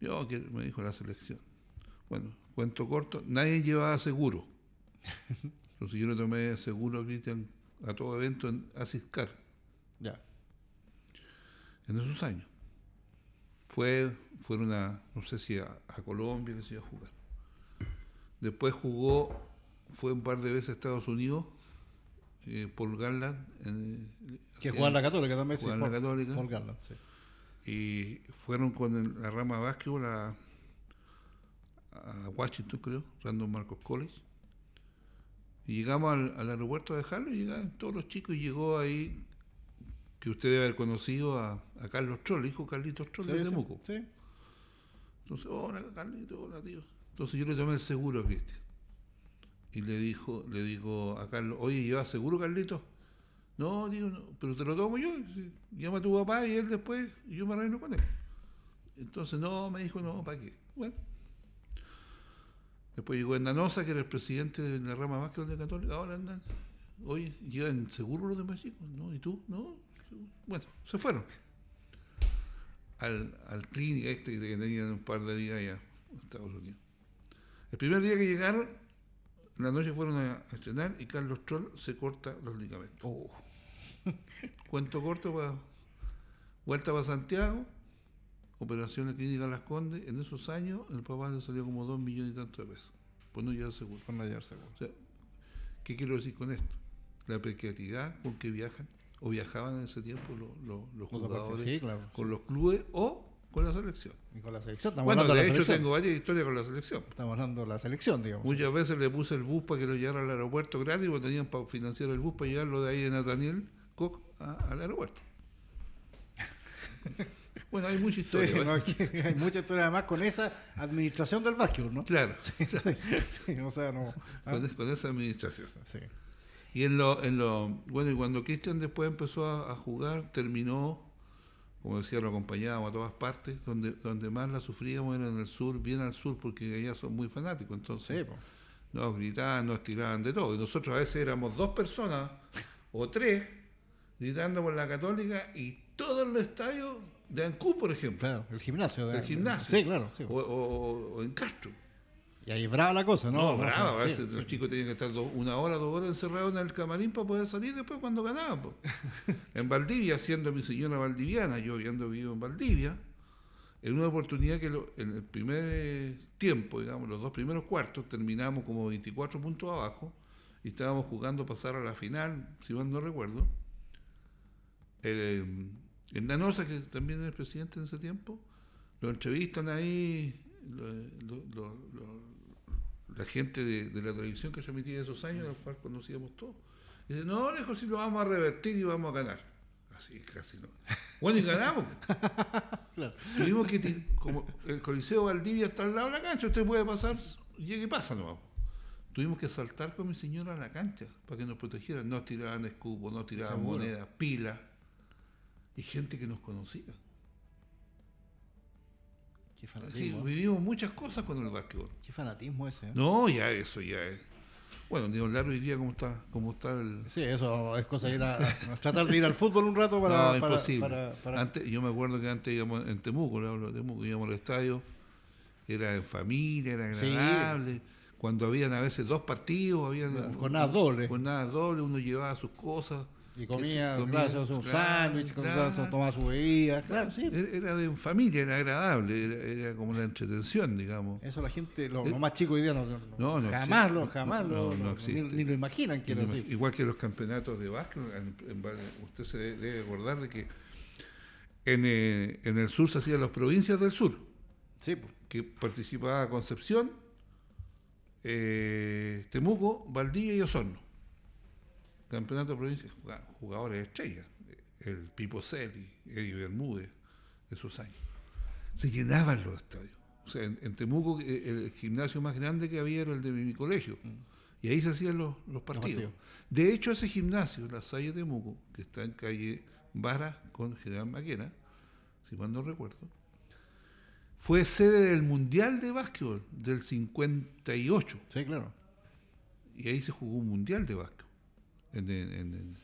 Yo, que me dijo la selección. Bueno, cuento corto, nadie llevaba seguro. *laughs* Entonces yo le tomé seguro, Cristian, a todo evento en Asiscar, Ya. en esos años. Fue, fueron a, no sé si a, a Colombia, que se iba a jugar. Después jugó, fue un par de veces a Estados Unidos, eh, Paul Garland. en- Que hacían- jugaba en la Católica también, sí. la Católica. Paul Garland, sí. Y fueron con el- la rama de básquetbol a, a Washington, creo, Random Marcos College. Y llegamos al, al aeropuerto a dejarlo y llegaron todos los chicos y llegó ahí, que usted debe haber conocido a, a Carlos Troll, hijo Carlitos Troll Sí, de Temuco. sí. Entonces, hola Carlito, hola tío. Entonces yo le tomé el seguro a Cristian. Y le dijo, le digo a Carlos, oye, ¿llevas seguro, Carlito? No, digo, no, pero te lo tomo yo. Llama a tu papá y él después, y yo me arreglo con él. Entonces, no, me dijo, no, ¿para qué? Bueno. Después llegó Endanosa, que era el presidente de la rama básquetbol de Católica. Ahora andan, oye, ¿llevan seguro los demás chicos? No, ¿y tú? No. Bueno, se fueron al, al clínica este que tenían un par de días allá en Estados Unidos. El primer día que llegaron, en la noche fueron a, a estrenar y Carlos Troll se corta los ligamentos. Oh, *laughs* Cuento corto para vuelta para Santiago, operación de clínica Las Condes. En esos años el papá le salió como dos millones y tanto de pesos. Pues no lleva seguro. por no hallar seguro. O sea, ¿qué quiero decir con esto? La precariedad con que viajan o viajaban en ese tiempo los, los, los Los jugadores Sí, claro. con los clubes o con la selección. Y con la selección. Estamos Bueno, hablando de de la hecho selección. tengo varias historias con la selección. Estamos hablando de la selección, digamos. Muchas veces le puse el bus para que lo llevara al aeropuerto gratis, porque tenían para financiar el bus para llevarlo de ahí de Nathaniel Koch a- al aeropuerto. *laughs* bueno, hay mucha historia. ¿eh? hay mucha historia además con esa administración del básquetbol, ¿no? Claro, *laughs* Sí, sí, o sea, no. ah, con, con esa administración. sí. Y en lo, en lo, bueno, y cuando Cristian después empezó a, a jugar, terminó, como decía, lo acompañábamos a todas partes, donde, donde más la sufríamos era en el sur, bien al sur, porque allá son muy fanáticos, entonces Sí, nos gritaban, nos tiraban de todo. Y nosotros a veces éramos dos personas o tres, gritando por la Católica y todos los estadios de Ancú, por ejemplo. Claro, el gimnasio. De, El gimnasio. Sí, claro. sí. O, o- o en Castro. Y ahí brava la cosa, ¿no? No, bravo, a sí, veces sí. los chicos tenían que estar dos- una hora, dos horas encerrados en el camarín para poder salir después cuando ganaban. *laughs* en Valdivia, siendo mi señora valdiviana, yo habiendo vivido en Valdivia, en una oportunidad que lo- en el primer tiempo, digamos, los dos primeros cuartos, terminamos como 24 puntos abajo y estábamos jugando pasar a la final, si mal no recuerdo. El, el Nanosa, que también era el presidente en ese tiempo, lo entrevistan ahí lo- lo- la gente de, de la televisión que transmitía esos años, los cuales conocíamos todos. Y dice, no, lejos si lo vamos a revertir y vamos a ganar. Así, casi no. Bueno, y ganamos. *laughs* Claro. Tuvimos que, como el Coliseo Valdivia está al lado de la cancha, usted puede pasar, llegue y pasa nomás. Tuvimos que saltar con mi señora a la cancha para que nos protegieran. Nos tiraban escupos, nos tiraban monedas, pilas. Y gente que nos conocía. Qué Sí, vivimos muchas cosas con el básquetbol. Qué fanatismo ese. ¿eh? No, ya eso ya es. Bueno, ni hablar hoy día cómo está, cómo está el. Sí, eso es cosa de ir a, tratar de ir al fútbol un rato para. *laughs* no, para- imposible. para- para- Antes, yo me acuerdo que antes íbamos en Temuco, le hablo de Temuco, íbamos al estadio, era en familia, era Sí. agradable. Cuando habían a veces dos partidos, habían jornadas dobles. Jornadas dobles, uno llevaba sus cosas. Y comía, se- claro, un sándwich, claro. tomaba su bebida. Claro, sí. Era era de familia, era agradable, era, era como la entretención, digamos. Eso la gente, los Eh, los más chicos hoy día no, no- no, no jamás, lo, jamás lo, ni, ni lo imaginan que era así. Igual que los campeonatos de básquet, usted se debe- acordar de que en, eh, en el sur se hacían las provincias del sur, Sí, que participaba Concepción, eh, Temuco, Valdivia y Osorno. Campeonato de provincias, juga- jugadores estrellas, el Pipo Celi, Eddie Bermúdez, de esos años. Se llenaban los estadios. O sea, en, en Temuco eh, el gimnasio más grande que había era el de mi, mi colegio. Y ahí se hacían los, los partidos. partidos. De hecho, ese gimnasio, la Salle Temuco, que está en calle Vara con General Maquena, si mal no recuerdo, fue sede del Mundial de Básquetbol del 58. Sí, claro. Y ahí se jugó un Mundial de Básquetbol. En, en-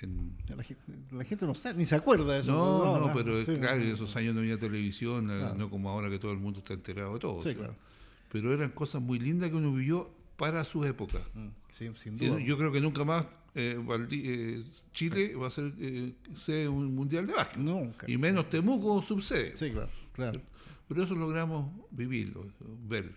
en- La gente, la gente no sabe, ni se acuerda de eso. no, no, no, pero sí, claro, en esos años no había televisión, Claro. no como ahora que todo el mundo está enterado de todo. Sí, o sea. claro. Pero eran cosas muy lindas que uno vivió para su época. Mm, sí, sin Yo, duda. yo creo que nunca más eh, eh, Chile va a ser eh, sede un mundial de básquet. Nunca. Y menos Temuco subsede. Sí, claro, claro. Pero eso logramos vivirlo, verlo.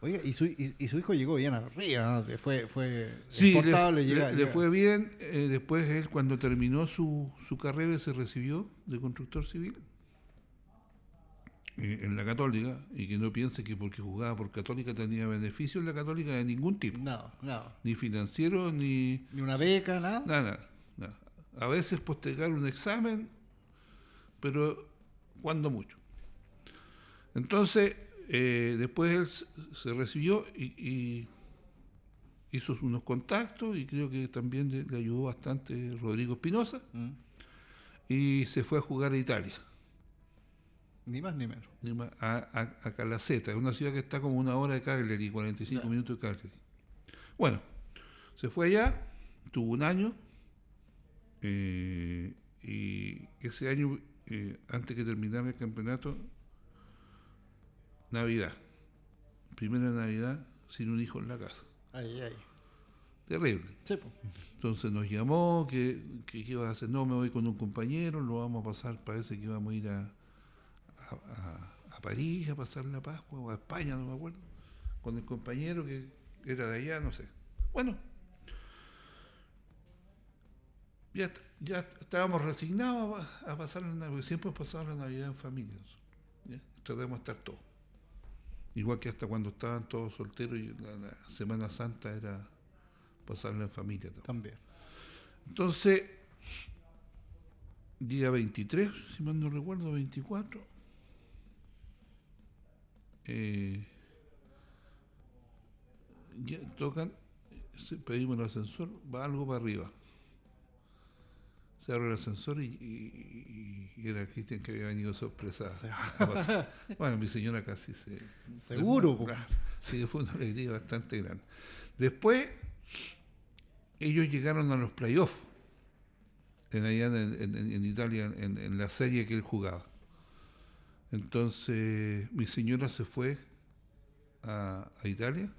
Oiga, y su, y, y su hijo llegó bien arriba, ¿no? Fue, fue Sí, le, le- llega- le llega- fue bien. eh, después él, cuando terminó su, su carrera, se recibió de constructor civil eh, en la Católica. Y que no piense que porque jugaba por Católica tenía beneficio en la Católica de ningún tipo. No, no. Ni financiero, ni Ni una beca, nada. nada, nada, nada. A veces postergar un examen, pero cuando mucho. Entonces, eh, después él se- recibió y, y hizo unos contactos y creo que también le, le ayudó bastante Rodrigo Espinosa Mm. y se fue a jugar a Italia, Ni más ni menos. a, a, a Calaceta, una ciudad que está como una hora de Cagliari, 45 Ya. minutos de Cagliari. Bueno, se fue allá, tuvo un año eh, y ese año, eh, antes que terminara el campeonato, Navidad, primera Navidad sin un hijo en la casa. Ay, ay. Terrible. Sí, pues. Entonces nos llamó, que, que qué iba a hacer, no, me voy con un compañero, lo vamos a pasar, parece que íbamos a ir a, a, a- a París a pasar la Pascua, o a España, no me acuerdo, con el compañero que era de allá, no sé. Bueno, ya, ya estábamos resignados a, a pasar la Navidad, siempre hemos pasado la Navidad en familia. ¿ya? Tratamos de estar todos. Igual que hasta cuando estaban todos solteros y la, la Semana Santa era pasarla en familia. todo. También. Entonces, día 23, si mal no recuerdo, 24, eh, ya tocan, pedimos el ascensor, va algo para arriba. Se abre el ascensor y, y- y era Cristian que había venido sorpresa. Sí. a pasar. Bueno, mi señora casi se... Seguro. Sí, fue una alegría bastante grande. Después, ellos llegaron a los playoffs en allá en, en- en Italia, en, en la serie que él jugaba. Entonces mi señora se fue a, a Italia,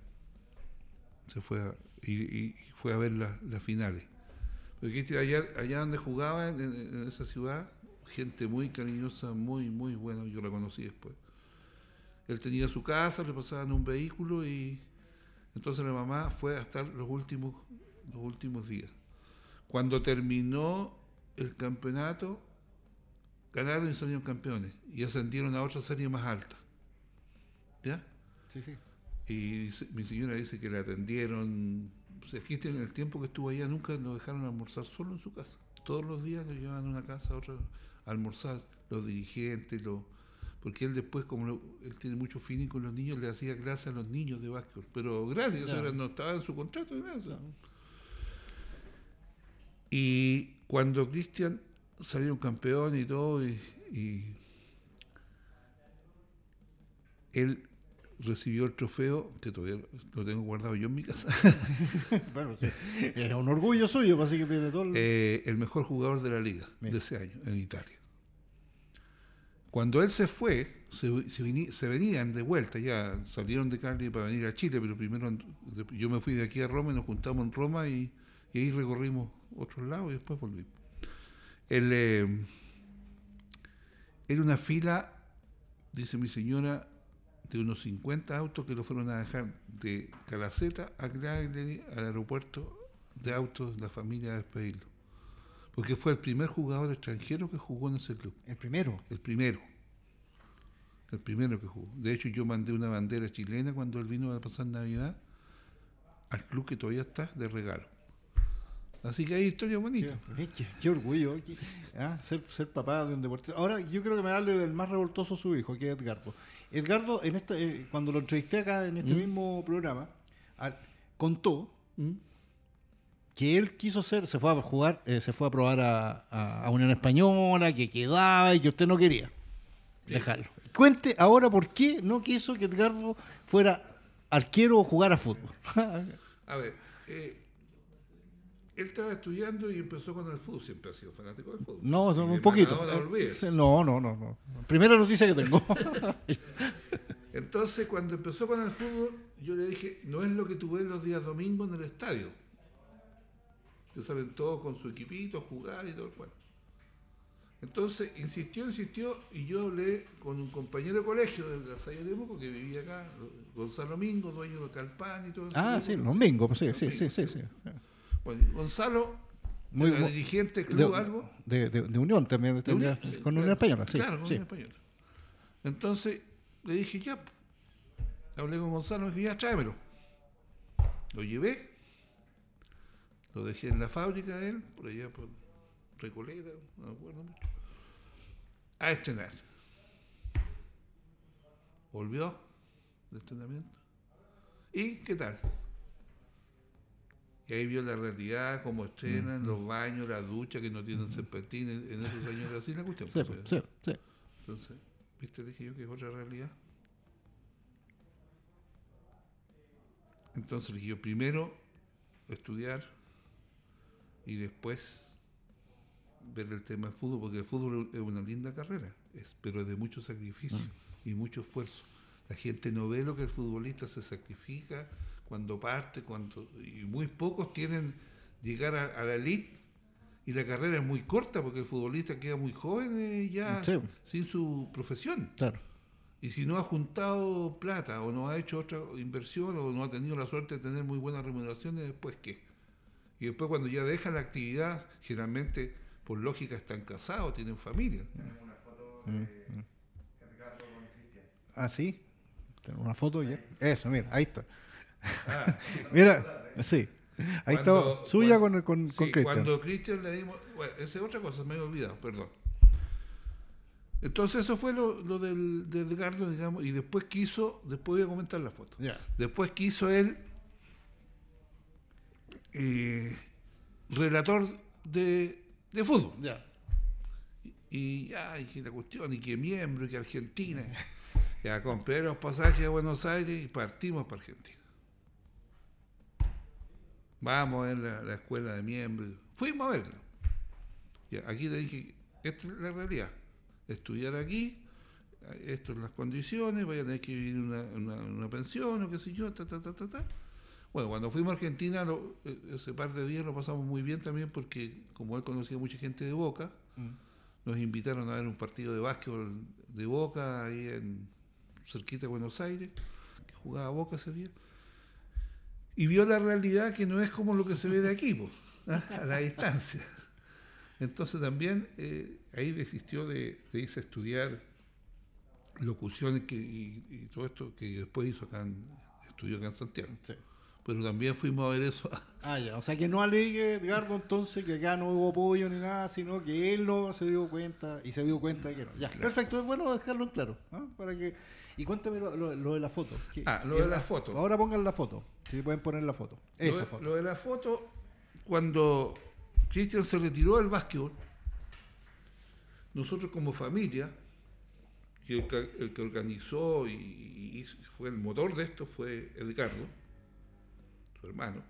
se fue a- y, y fue a ver la- las finales. Porque allá, allá donde jugaba, en, esa ciudad, gente muy cariñosa, muy, muy buena, yo la conocí después. Él tenía su casa, le pasaban un vehículo y entonces la mamá fue a estar los últimos, los últimos días. Cuando terminó el campeonato, ganaron y salieron campeones y ascendieron a otra serie más alta. ¿Ya? Sí, sí. Y mi señora dice que le atendieron. Sea, aquí en el tiempo que estuvo allá nunca lo dejaron almorzar solo en su casa. Todos los días lo llevaban a una casa a otra a almorzar. Los dirigentes, los, porque él después, como lo- él tiene mucho feeling con los niños, le hacía clases a los niños de básquetbol. Pero gracias, era- no estaba en su contrato. ni nada, o sea. Y cuando Cristian salieron campeones y todo, y, y él recibió el trofeo, que todavía lo tengo guardado yo en mi casa, *laughs* Bueno, sí. Era un orgullo suyo, así que tiene todo el... eh, el mejor jugador de la liga de ese año en Italia. Cuando él se fue, se, se venían de vuelta, ya salieron de Cali para venir a Chile, pero primero yo me fui de aquí a Roma y nos juntamos en Roma y, y ahí recorrimos otros lados y después volvimos. Eh, era una fila, dice mi señora, de unos 50 autos que lo fueron a dejar de Calaceta a Cagliari, al aeropuerto de autos de la familia a despedirlo. Porque fue el primer jugador extranjero que jugó en ese club. El primero. El primero. El primero que jugó. De hecho, yo mandé una bandera chilena cuando él vino a pasar Navidad al club que todavía está de regalo. Así que hay historias bonitas. qué- qué orgullo. qué- ah, ser, ser papá de un deportista. Ahora, yo creo que me hable del más revoltoso su hijo, que es Edgardo. Edgardo, en esta, eh, cuando lo entrevisté acá en este ¿Mm? mismo programa, al- contó ¿Mm? que él quiso ser, se fue a jugar, eh, se fue a probar a, a- a Unión Española, que quedaba y que usted no quería dejarlo. Cuente ahora por qué no quiso que Edgardo fuera arquero o jugar a fútbol. *laughs* A ver, eh, él estaba estudiando y empezó con el fútbol. Siempre ha sido fanático del fútbol. no, Y un poquito. Olvídese. No, no, no, no. Primera noticia que tengo. *laughs* Entonces, cuando empezó con el fútbol, yo le dije, no es lo que tú ves los días domingos en el estadio. Que salen todos con su equipito, a jugar y todo el cuento. Entonces, insistió, insistió, y yo hablé con un compañero de colegio de la Salle de Buco, que vivía acá, Gonzalo Mingo, dueño de Calpán y todo eso. ah, sí, los Mingo, sí, sí, sí, sí, Bueno, Gonzalo, Muy era dirigente De, club, algo. de, de- de Unión también, De tenía- Unión, con claro, Unión Española, sí. Claro, con sí. Unión Española. Entonces le dije, ya, po. hablé con Gonzalo, me dije, ya, tráemelo. Lo llevé, lo dejé en la fábrica de él, por allá por Recoleta, no me acuerdo mucho, a estrenar. Volvió de entrenamiento. ¿Y qué tal? Y ahí vio la realidad, cómo estrenan, los baños, la ducha, que no tienen serpentina en en esos años así la cuestión. Sí, pues, sí, sí. entonces, ¿viste? Dije yo que es otra realidad. Entonces dije yo, primero estudiar y después ver el tema del fútbol, porque el fútbol es una linda carrera, es, pero es de mucho sacrificio y mucho esfuerzo. La gente no ve lo que el futbolista se sacrifica cuando parte, cuando y muy pocos tienen llegar a, a la elite y la carrera es muy corta porque el futbolista queda muy joven eh, ya Sí. sin su profesión. Claro. Y si no ha juntado plata o no ha hecho otra inversión o no ha tenido la suerte de tener muy buenas remuneraciones, después qué. Y después cuando ya deja la actividad, generalmente por lógica están casados, tienen familia. Ah, sí. Tengo una foto ya. Eso, mira, ahí está. Ah, Mira, sí. Ahí Cuando- está suya cuando- con, con, sí, con. Cuando Cristian le dimos. Bueno, esa es otra cosa, me he olvidado, perdón. Entonces, eso fue lo, lo del, de Edgardo, digamos, y después quiso, después voy a comentar la foto. Ya. Después quiso él, eh, relator de, de fútbol. Ya. Y, ay, que la cuestión, y que miembro, y que Argentina. Ya compré los pasajes a Buenos Aires y partimos para Argentina. Vamos a ver la, la escuela de miembros. Fuimos a verla. Ya, aquí le dije, esta es la realidad. Estudiar aquí, esto en las condiciones, vayan a tener que vivir una, una, una pensión o qué sé yo, ta, ta, ta, ta, ta. Bueno, cuando fuimos a Argentina, lo- eh, ese par de días lo pasamos muy bien también porque como él conocía mucha gente de Boca, Mm. nos invitaron a ver un partido de básquetbol de Boca ahí en cerquita de Buenos Aires, que jugaba Boca ese día. Y vio la realidad que no es como lo que se ve de aquí, ¿ah? a la distancia. Entonces también eh, ahí desistió de, de irse a estudiar locuciones que, y, y todo esto que después hizo acá en, estudió acá en Santiago. Sí. Pero también fuimos a ver eso *laughs* Ah, ya. O sea que no alegue, Edgardo, entonces que acá no hubo apoyo ni nada, sino que él no se dio cuenta y se dio cuenta que no. Ya, perfecto, es bueno dejarlo en claro. ¿ah? Para que... Y cuéntame lo, lo- lo de la foto. ¿Qué- Ah, lo de la foto. Ahora pongan la foto. Si pueden poner la foto. Lo Esa de, foto. lo de la foto, cuando Cristian se retiró del básquetbol, nosotros como familia, el, que el que organizó y, y fue el motor de esto fue Edgardo, su hermano,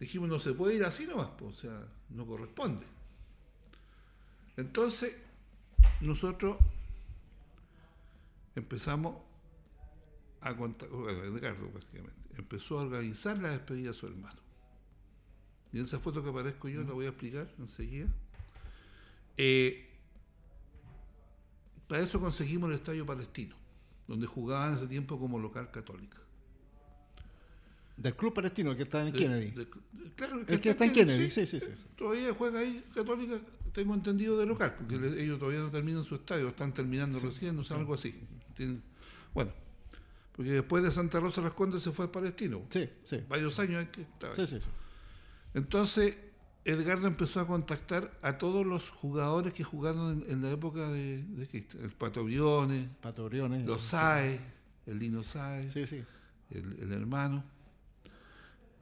dijimos no se puede ir así nomás, o sea, no corresponde. Entonces, nosotros empezamos a contar, bueno, Edgardo básicamente, empezó a organizar la despedida de su hermano. Y en esa foto que aparezco yo, la voy a explicar enseguida. Eh, para eso conseguimos el Estadio Palestino, donde jugaban en ese tiempo como local católica. Del Club Palestino, que está en Kennedy. de- claro, el que está en Kennedy, sí, sí, sí. sí. Todavía juega ahí Católica, tengo entendido de local, porque ellos todavía no terminan su estadio, están terminando recién, no sé, algo así. Bueno, porque después de Santa Rosa Las Condes se fue al Palestino. Sí, sí. Varios años hay que estar ahí. Sí, sí, sí. Entonces, Edgardo empezó a contactar a todos los jugadores que jugaron en, en la época de, de Cristian. El Pato Briones, Pato Briones. los Saez, el Lino Saez, Sí, sí. el, el hermano.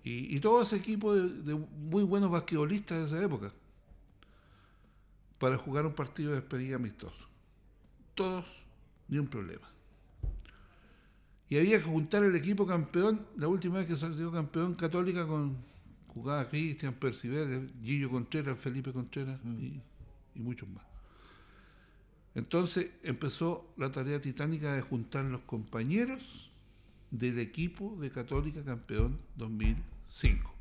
Y, y todo ese equipo de, de muy buenos basquetbolistas de esa época. Para jugar un partido de despedida amistoso. Todos, ni un problema. Y había que juntar el equipo campeón, la última vez que salió campeón Católica con jugaba Cristian, Perciber, Gillo Contreras, Felipe Contreras y, y muchos más. Entonces empezó la tarea titánica de juntar los compañeros del equipo de Católica campeón 2005.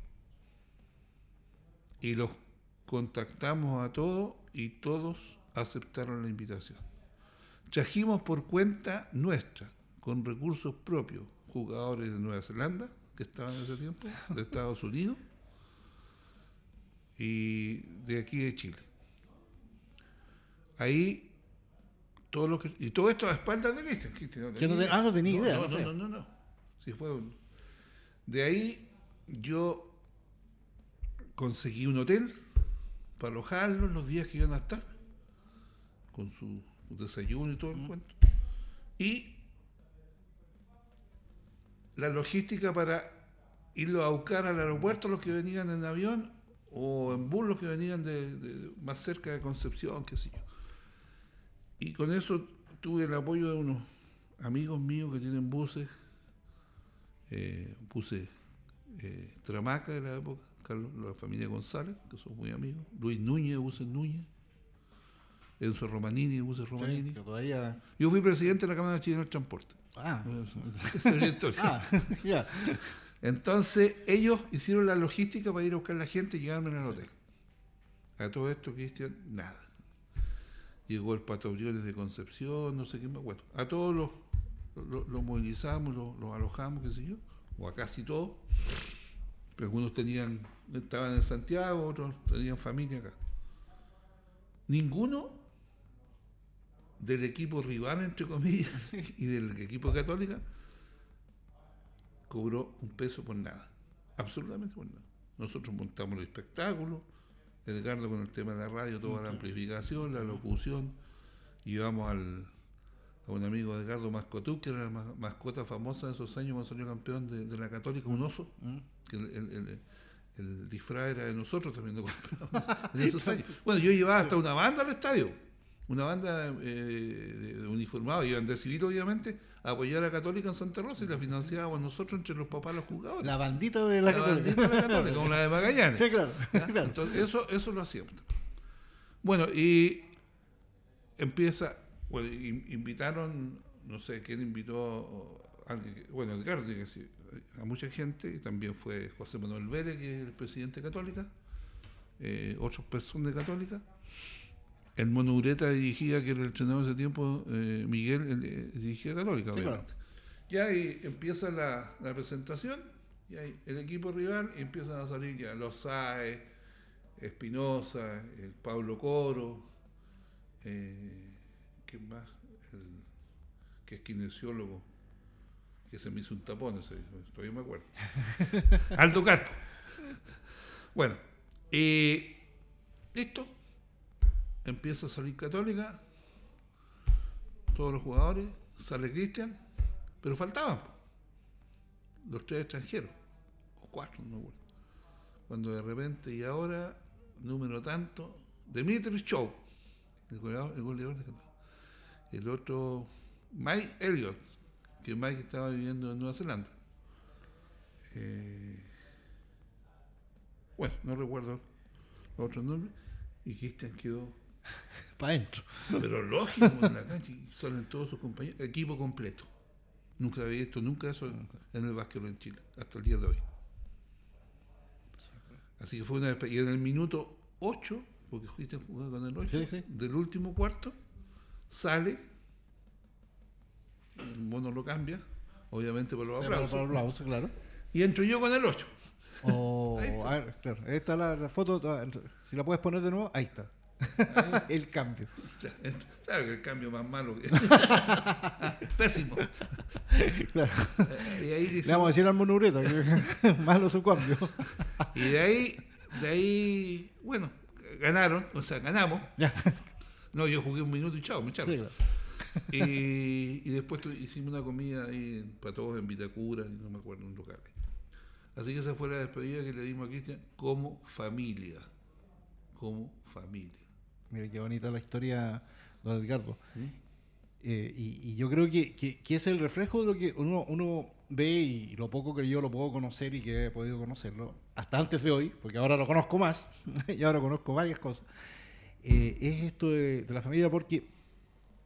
Y los contactamos a todos y todos aceptaron la invitación. Trajimos por cuenta nuestra, con recursos propios, jugadores de Nueva Zelanda, que estaban en ese tiempo, de Estados Unidos y de aquí de Chile. Ahí todo lo que, y todo esto a espaldas de Cristian. Cristian no ah, no tenía idea, No, no no, no, no, no. Sí, fue un- de ahí yo conseguí un hotel para alojarlos los días que iban a estar, con su desayuno y todo el cuento. Y la logística para irlos a buscar al aeropuerto los que venían en avión o en bus los que venían de, de- más cerca de Concepción, qué sé yo. Y con eso tuve el apoyo de unos amigos míos que tienen buses, eh, buses eh, Tramaca de la época, Carlos, la familia González, que son muy amigos, Luis Núñez Buses Núñez, Enzo Romanini Buses Romanini. Sí, todavía. Yo fui presidente de la Cámara Chilena del Transporte. Ah, *laughs* ah, *laughs* ya. Entonces ellos hicieron la logística para ir a buscar a la gente y llegarme al hotel. A todo esto, Cristian, nada. Llegó el Pato Briones de Concepción, no sé qué más. Bueno, a todos los los los movilizamos, los, los alojamos, qué sé yo, o a casi todos. Pero algunos tenían, estaban en Santiago, otros tenían familia acá. Ninguno del equipo rival, entre comillas, *laughs* y del equipo católica cobró un peso por nada. Absolutamente por nada. Nosotros montamos los espectáculos, Edgardo con el tema de la radio, toda la amplificación, la locución, llevamos al, a un amigo de Edgardo Mascotú, que era la ma- mascota famosa de esos años cuando salió campeón de, de la Católica, un oso, Mm. que el, el- el- el disfraz era de nosotros también, de *laughs* esos años. Bueno, yo llevaba hasta una banda al estadio, una banda eh, de, de uniformados, iban de civil obviamente, a apoyar a Católica en Santa Rosa y la financiábamos nosotros entre los papás los jugadores. La bandita de la, La Católica. bandita de la Católica, como la de Magallanes. Sí, claro. *laughs* Entonces, eso, eso lo hacíamos. Bueno, y empieza, bueno, in- invitaron, no sé quién invitó, a alguien bueno, Edgardo, que a mucha gente, y también fue José Manuel Vélez, que es el presidente católica, eh, otras personas de católica. El Mono Ureta dirigía, que era el entrenador de ese tiempo, eh, Miguel eh, dirigía Católica, Sí, obviamente. Ya ahí empieza la, la presentación, y ahí el equipo rival y empiezan a salir ya los SAE, Espinosa, el Pablo Coro, eh, ¿quién más? El, que es kinesiólogo, que se me hizo un tapón, ese, todavía me acuerdo. *laughs* Aldo Carpo. Bueno, y listo. Empieza a salir Católica, todos los jugadores, sale Cristian, pero faltaban los tres extranjeros, o cuatro, no acuerdo. Cuando de repente, y ahora, número tanto, Dimitri goleador, el goleador de Católica. El otro, Mike Elliott, que Mike estaba viviendo en Nueva Zelanda. Eh, bueno, no recuerdo los otros nombres. Y Cristian quedó, *laughs* Para adentro. pero lógico, en la cancha, salen todos sus compañeros, equipo completo. Nunca había visto nunca eso en, en el básquetbol en Chile, hasta el día de hoy. Así que fue una Y en el minuto 8, porque Cristian jugaba con el 8, Sí, sí. del último cuarto, sale, el mono lo cambia, obviamente por los Sí, aplausos, para el aplauso, claro. y entro yo con el 8. O, *laughs* Ahí está. a ver, claro. La, la foto. Si la puedes poner de nuevo, ahí está. El cambio. Claro que el cambio más malo que. *laughs* Pésimo. Claro. Eh, Y ahí Le dice- vamos a decir al monureta que *laughs* malo su cambio. Y de ahí, de ahí, bueno, ganaron, o sea, ganamos. Ya. No, yo jugué un minuto y chao, me. Sí, claro. y, y después hicimos una comida ahí para todos en Vitacura, no me acuerdo, un local. Así que esa fue la despedida que le dimos a Cristian como familia. Como familia. Mira qué bonita la historia, don Edgardo. ¿Mm? Eh, y, y yo creo que, que- que es el reflejo de lo que uno, uno ve y lo poco que yo lo puedo conocer y que he podido conocerlo, hasta antes de hoy, porque ahora lo conozco más *laughs* y ahora conozco varias cosas, eh, es esto de, de la familia, porque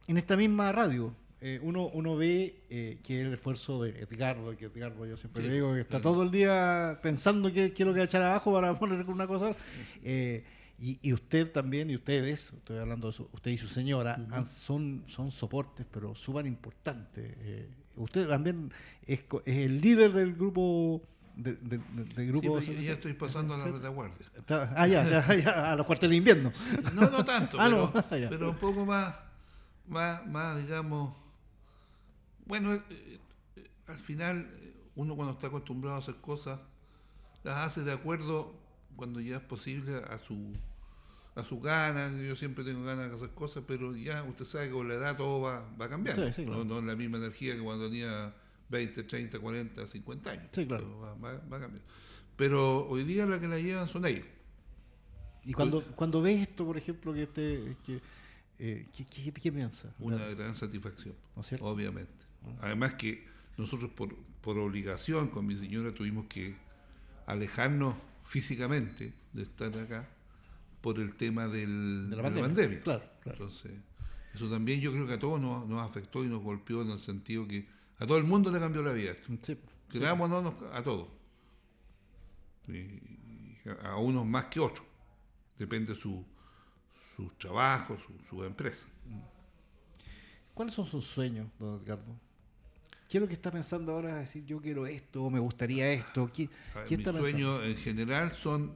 en esta misma radio eh, uno, uno ve eh, que el esfuerzo de Edgardo, que Edgardo yo siempre Sí, le digo que está claro. todo el día pensando que quiero que echar abajo para *laughs* poner una cosa. Y, y usted también, y ustedes, estoy hablando de su- usted y su señora, han- son, son soportes, pero súper importantes. eh. usted también es, es el líder del grupo. De, de- de- del Sí, grupo pero ya- ya estoy pasando a la retaguardia. Ah, ya, ya, *laughs* ya, a los cuarteles de invierno. No, no tanto, *laughs* Ah, pero, no, *laughs* ya. pero un poco más, más, más digamos. Bueno, eh, eh, al final, eh, uno cuando está acostumbrado a hacer cosas, las hace de acuerdo cuando ya es posible a su a su ganas. Yo siempre tengo ganas de hacer cosas, pero ya usted sabe que con la edad todo va, va cambiando. Sí, sí, claro. no, no es la misma energía que cuando tenía 20, 30, 40, 50 años. Sí, claro. Pero Va, va, va cambiando. Pero hoy día la que la llevan son ellos. Y cuando, cuando ves esto, por ejemplo, que este. Que, eh, ¿qué, qué, qué piensa? una gran satisfacción, ¿No es cierto? obviamente. Además que nosotros por, por obligación con mi señora tuvimos que alejarnos físicamente de estar acá por el tema del- De de la pandemia. Claro, claro. Entonces, eso también yo creo que a todos nos, nos afectó y nos golpeó en el sentido que a todo el mundo le cambió la vida esto. Sí, sí. Nos- a todos. Y- a unos más que otros. Depende su, su trabajo, su, su empresa. ¿Cuáles son sus sueños, don Edgardo? ¿Qué es lo que está pensando ahora? Decir, yo quiero esto, me gustaría esto. ¿Qué, ver, está pensando? sueños en general son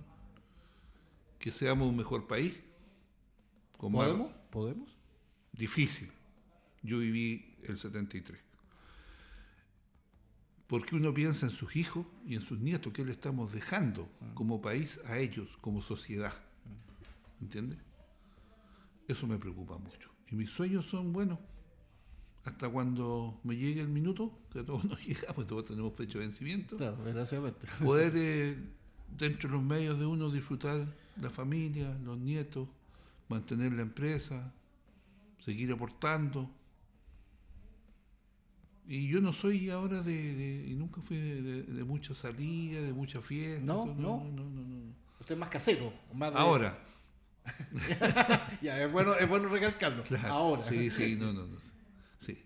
que seamos un mejor país. Como ¿Podemos? ¿Podemos? Difícil. Yo viví el 73. Porque uno piensa en sus hijos y en sus nietos, que le estamos dejando como país a ellos, como sociedad. ¿Entiendes? Eso me preocupa mucho. Y mis sueños son, bueno, hasta cuando me llegue el minuto, que a todos *laughs* nos llega, pues todos tenemos fecha de vencimiento. Claro, desgraciadamente. poder *laughs* eh, dentro de los medios de uno disfrutar la familia, los nietos, mantener la empresa, seguir aportando. Y yo no soy ahora de, de- y nunca fui de, de- de mucha salida, de mucha fiesta. No, todo, no. no, no, no. Usted es más casero. Más de- Ahora, *laughs* ya, es bueno, es bueno recalcarlo. *laughs* Ahora. Sí, sí, no, no, no. Sí.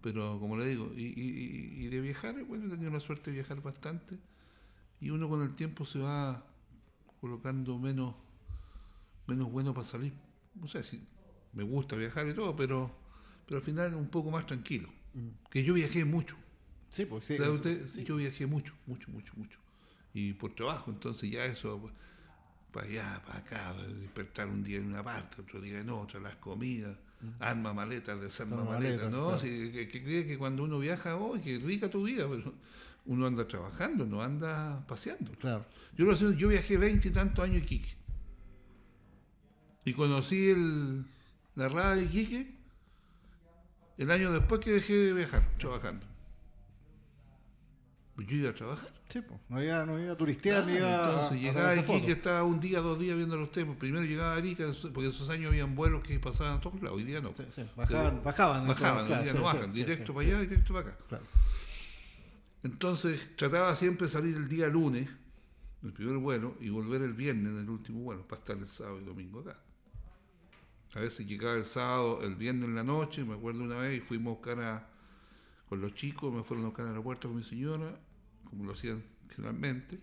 Pero como le digo, y, y, y de viajar, bueno, he tenido la suerte de viajar bastante. Y uno con el tiempo se va colocando menos, menos bueno para salir. No sé si me gusta viajar y todo, pero, pero al final un poco más tranquilo. Mm. Que yo viajé mucho. Sí, pues sí. ¿Sabe usted? Yo viajé mucho, mucho, mucho, mucho. Y por trabajo, entonces ya eso, para allá, para acá, despertar un día en una parte, otro día en otra, las comidas, mm. arma maletas, desarma maletas, ¿no? que, cree que cuando uno viaja, oh, qué rica tu vida, pero uno anda trabajando, no anda paseando. Claro. Yo, lo sé, yo viajé veinte y tantos años en Iquique. Y conocí el, la radio de Iquique el año después que dejé de viajar, trabajando. Pues yo iba a trabajar. Sí, pues, no iba, no iba a turistear ni iba Entonces a, llegaba a Iquique, estaba un día, dos días viendo los temas. Primero llegaba a Arica, porque esos años habían vuelos que pasaban a todos lados, hoy día no. Sí, sí. Bajaban, bajaban. Bajaban, hoy día no bajan, directo para allá, directo para acá. Claro. Entonces trataba siempre de salir el día lunes, el primer vuelo, y volver el viernes en el último vuelo, para estar el sábado y domingo acá. A veces llegaba el sábado, el viernes en la noche, me acuerdo una vez, y fuimos a buscar a, con los chicos, me fueron a buscar al aeropuerto con mi señora, como lo hacían generalmente.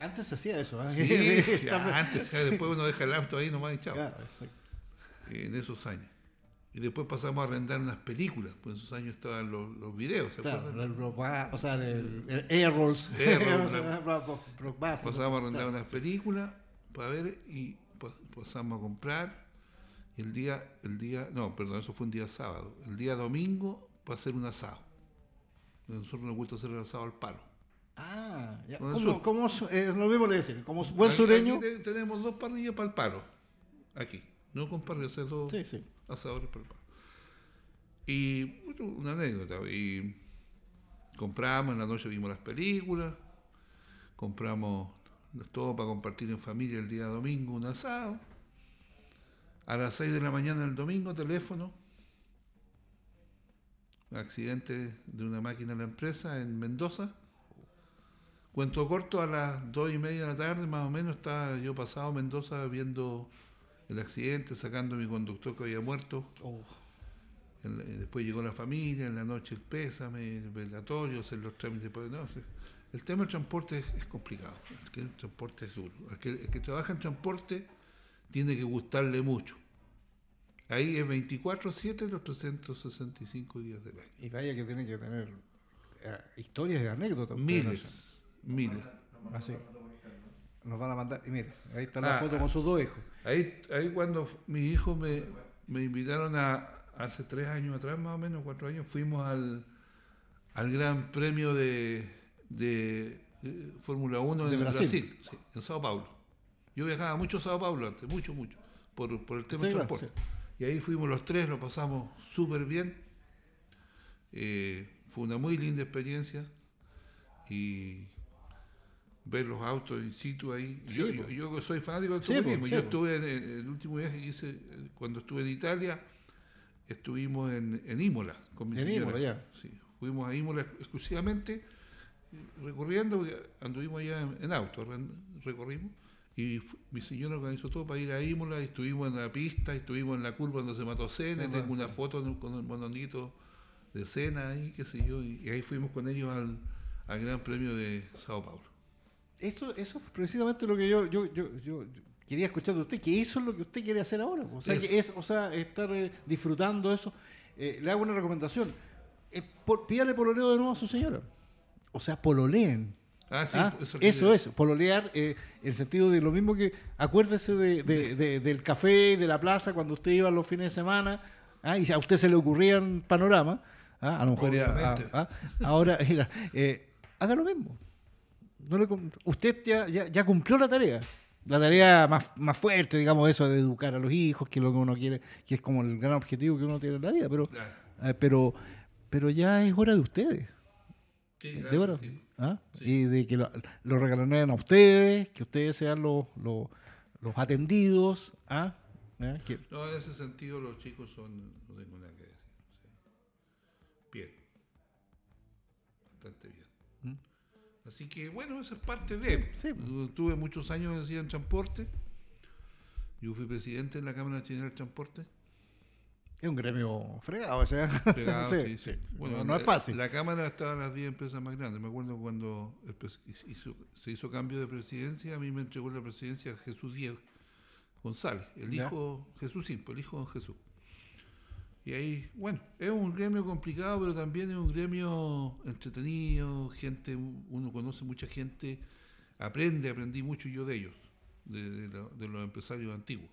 Antes se hacía eso, ¿eh? Sí, *laughs* antes, después uno deja el auto ahí nomás y chao. en esos años. Y después pasamos a arrendar unas películas, pues en esos años estaban los, los videos, ¿se acuerdan? o sea, el, el Air *laughs* Rolls. pasamos a arrendar unas películas para ver y pasamos a comprar. Y el día, el día, no, perdón, eso fue un día sábado. El día domingo para hacer un asado. Nosotros nos gusta hacer el asado al palo. Ah, ya. ¿Cómo, es lo mismo le decir, como buen sureño. tenemos dos parrillas para el palo. Aquí. No con parrillas, dos. Sí, sí asadores para el Y una anécdota, y compramos, en la noche vimos las películas, compramos todo para compartir en familia el día domingo, un asado. A las 6 de la mañana del domingo, teléfono. Accidente de una máquina de la empresa en Mendoza. Cuento corto, a las 2 y media de la tarde, más o menos, estaba yo pasado Mendoza viendo el accidente, sacando a mi conductor que había muerto. Oh. después llegó la familia, en la noche el pésame, el velatorio, hacer los trámites. No, el tema del transporte es, complicado, el, transporte es duro. El que, trabaja en transporte tiene que gustarle mucho. Ahí es 24-7 los 365 días del año. Y vaya que tiene que tener eh, historias y anécdotas. Miles, miles. Así. Ah, nos van a mandar. Y mire, ahí está la ah, foto con sus dos hijos. Ahí, ahí cuando mis hijos me, me, invitaron a, hace tres años atrás, más o menos, cuatro años, fuimos al, al Gran Premio de, de, eh, Fórmula 1 en Brasil, en Sao Paulo. Yo viajaba mucho a Sao Paulo antes, mucho, mucho, por, por el tema del transporte. Y ahí fuimos los tres, lo pasamos súper bien. Eh, fue una muy linda experiencia. Y ver los autos in situ ahí. yo, yo, soy fanático de todo mismo. yo estuve en el, último viaje que hice, cuando estuve en Italia, estuvimos en, en Imola con mi en señora. ya. Sí, fuimos a Imola exclusivamente recorriendo, anduvimos allá en, auto, recorrimos. Y mi señora organizó todo para ir a Imola, y estuvimos en la pista, estuvimos en la curva donde se mató Cena, tengo una foto con el mononito de Cena ahí, qué sé yo, y, ahí fuimos con ellos al, al Gran Premio de Sao Paulo eso, eso es precisamente lo que yo, yo, yo, yo, quería escuchar de usted, que eso es lo que usted quiere hacer ahora. O sea, que es, o sea estar eh, disfrutando eso. Eh, le hago una recomendación. Eh, por, pídale pololeo de nuevo a su señora. O sea, pololeen. Ah, sí, ¿Ah? Eso, es, pololear, en el sentido de lo mismo que acuérdese de, de, del café, de la plaza, cuando usted iba los fines de semana, ¿ah? y a usted se le ocurrían panoramas, ¿ah? a lo mejor ah, ahora, *laughs* mira, haga lo mismo usted ya, ya, cumplió la tarea. La tarea más, más fuerte, digamos, eso de educar a los hijos, que es lo que uno quiere, que es como el gran objetivo que uno tiene en la vida, pero, eh, pero, pero ya es hora de ustedes. de ¿Ah? Y de que lo, lo a ustedes, que ustedes sean los, los, los atendidos. ¿ah? ¿Eh? No, en ese sentido los chicos son, no tengo nada que decir. Bien. Bastante bien. Así que bueno, eso es parte de. Sí, Tuve muchos años en transporte Yo fui presidente en la Cámara Chilena del Transporte. Es un gremio fregado, o sea. Pegado, *laughs* sí, sí. Bueno, no, la- es fácil. La Cámara estaba en las 10 empresas más grandes. Me acuerdo cuando hizo- se hizo cambio de presidencia, a mí me entregó la presidencia Jesús Diego González, el Ya. hijo, Jesús Simpo, el hijo de Jesús. Y ahí, bueno, es un gremio complicado, pero también es un gremio entretenido, gente, uno conoce mucha gente, aprende, aprendí mucho yo de ellos, de, de lo- de los empresarios antiguos.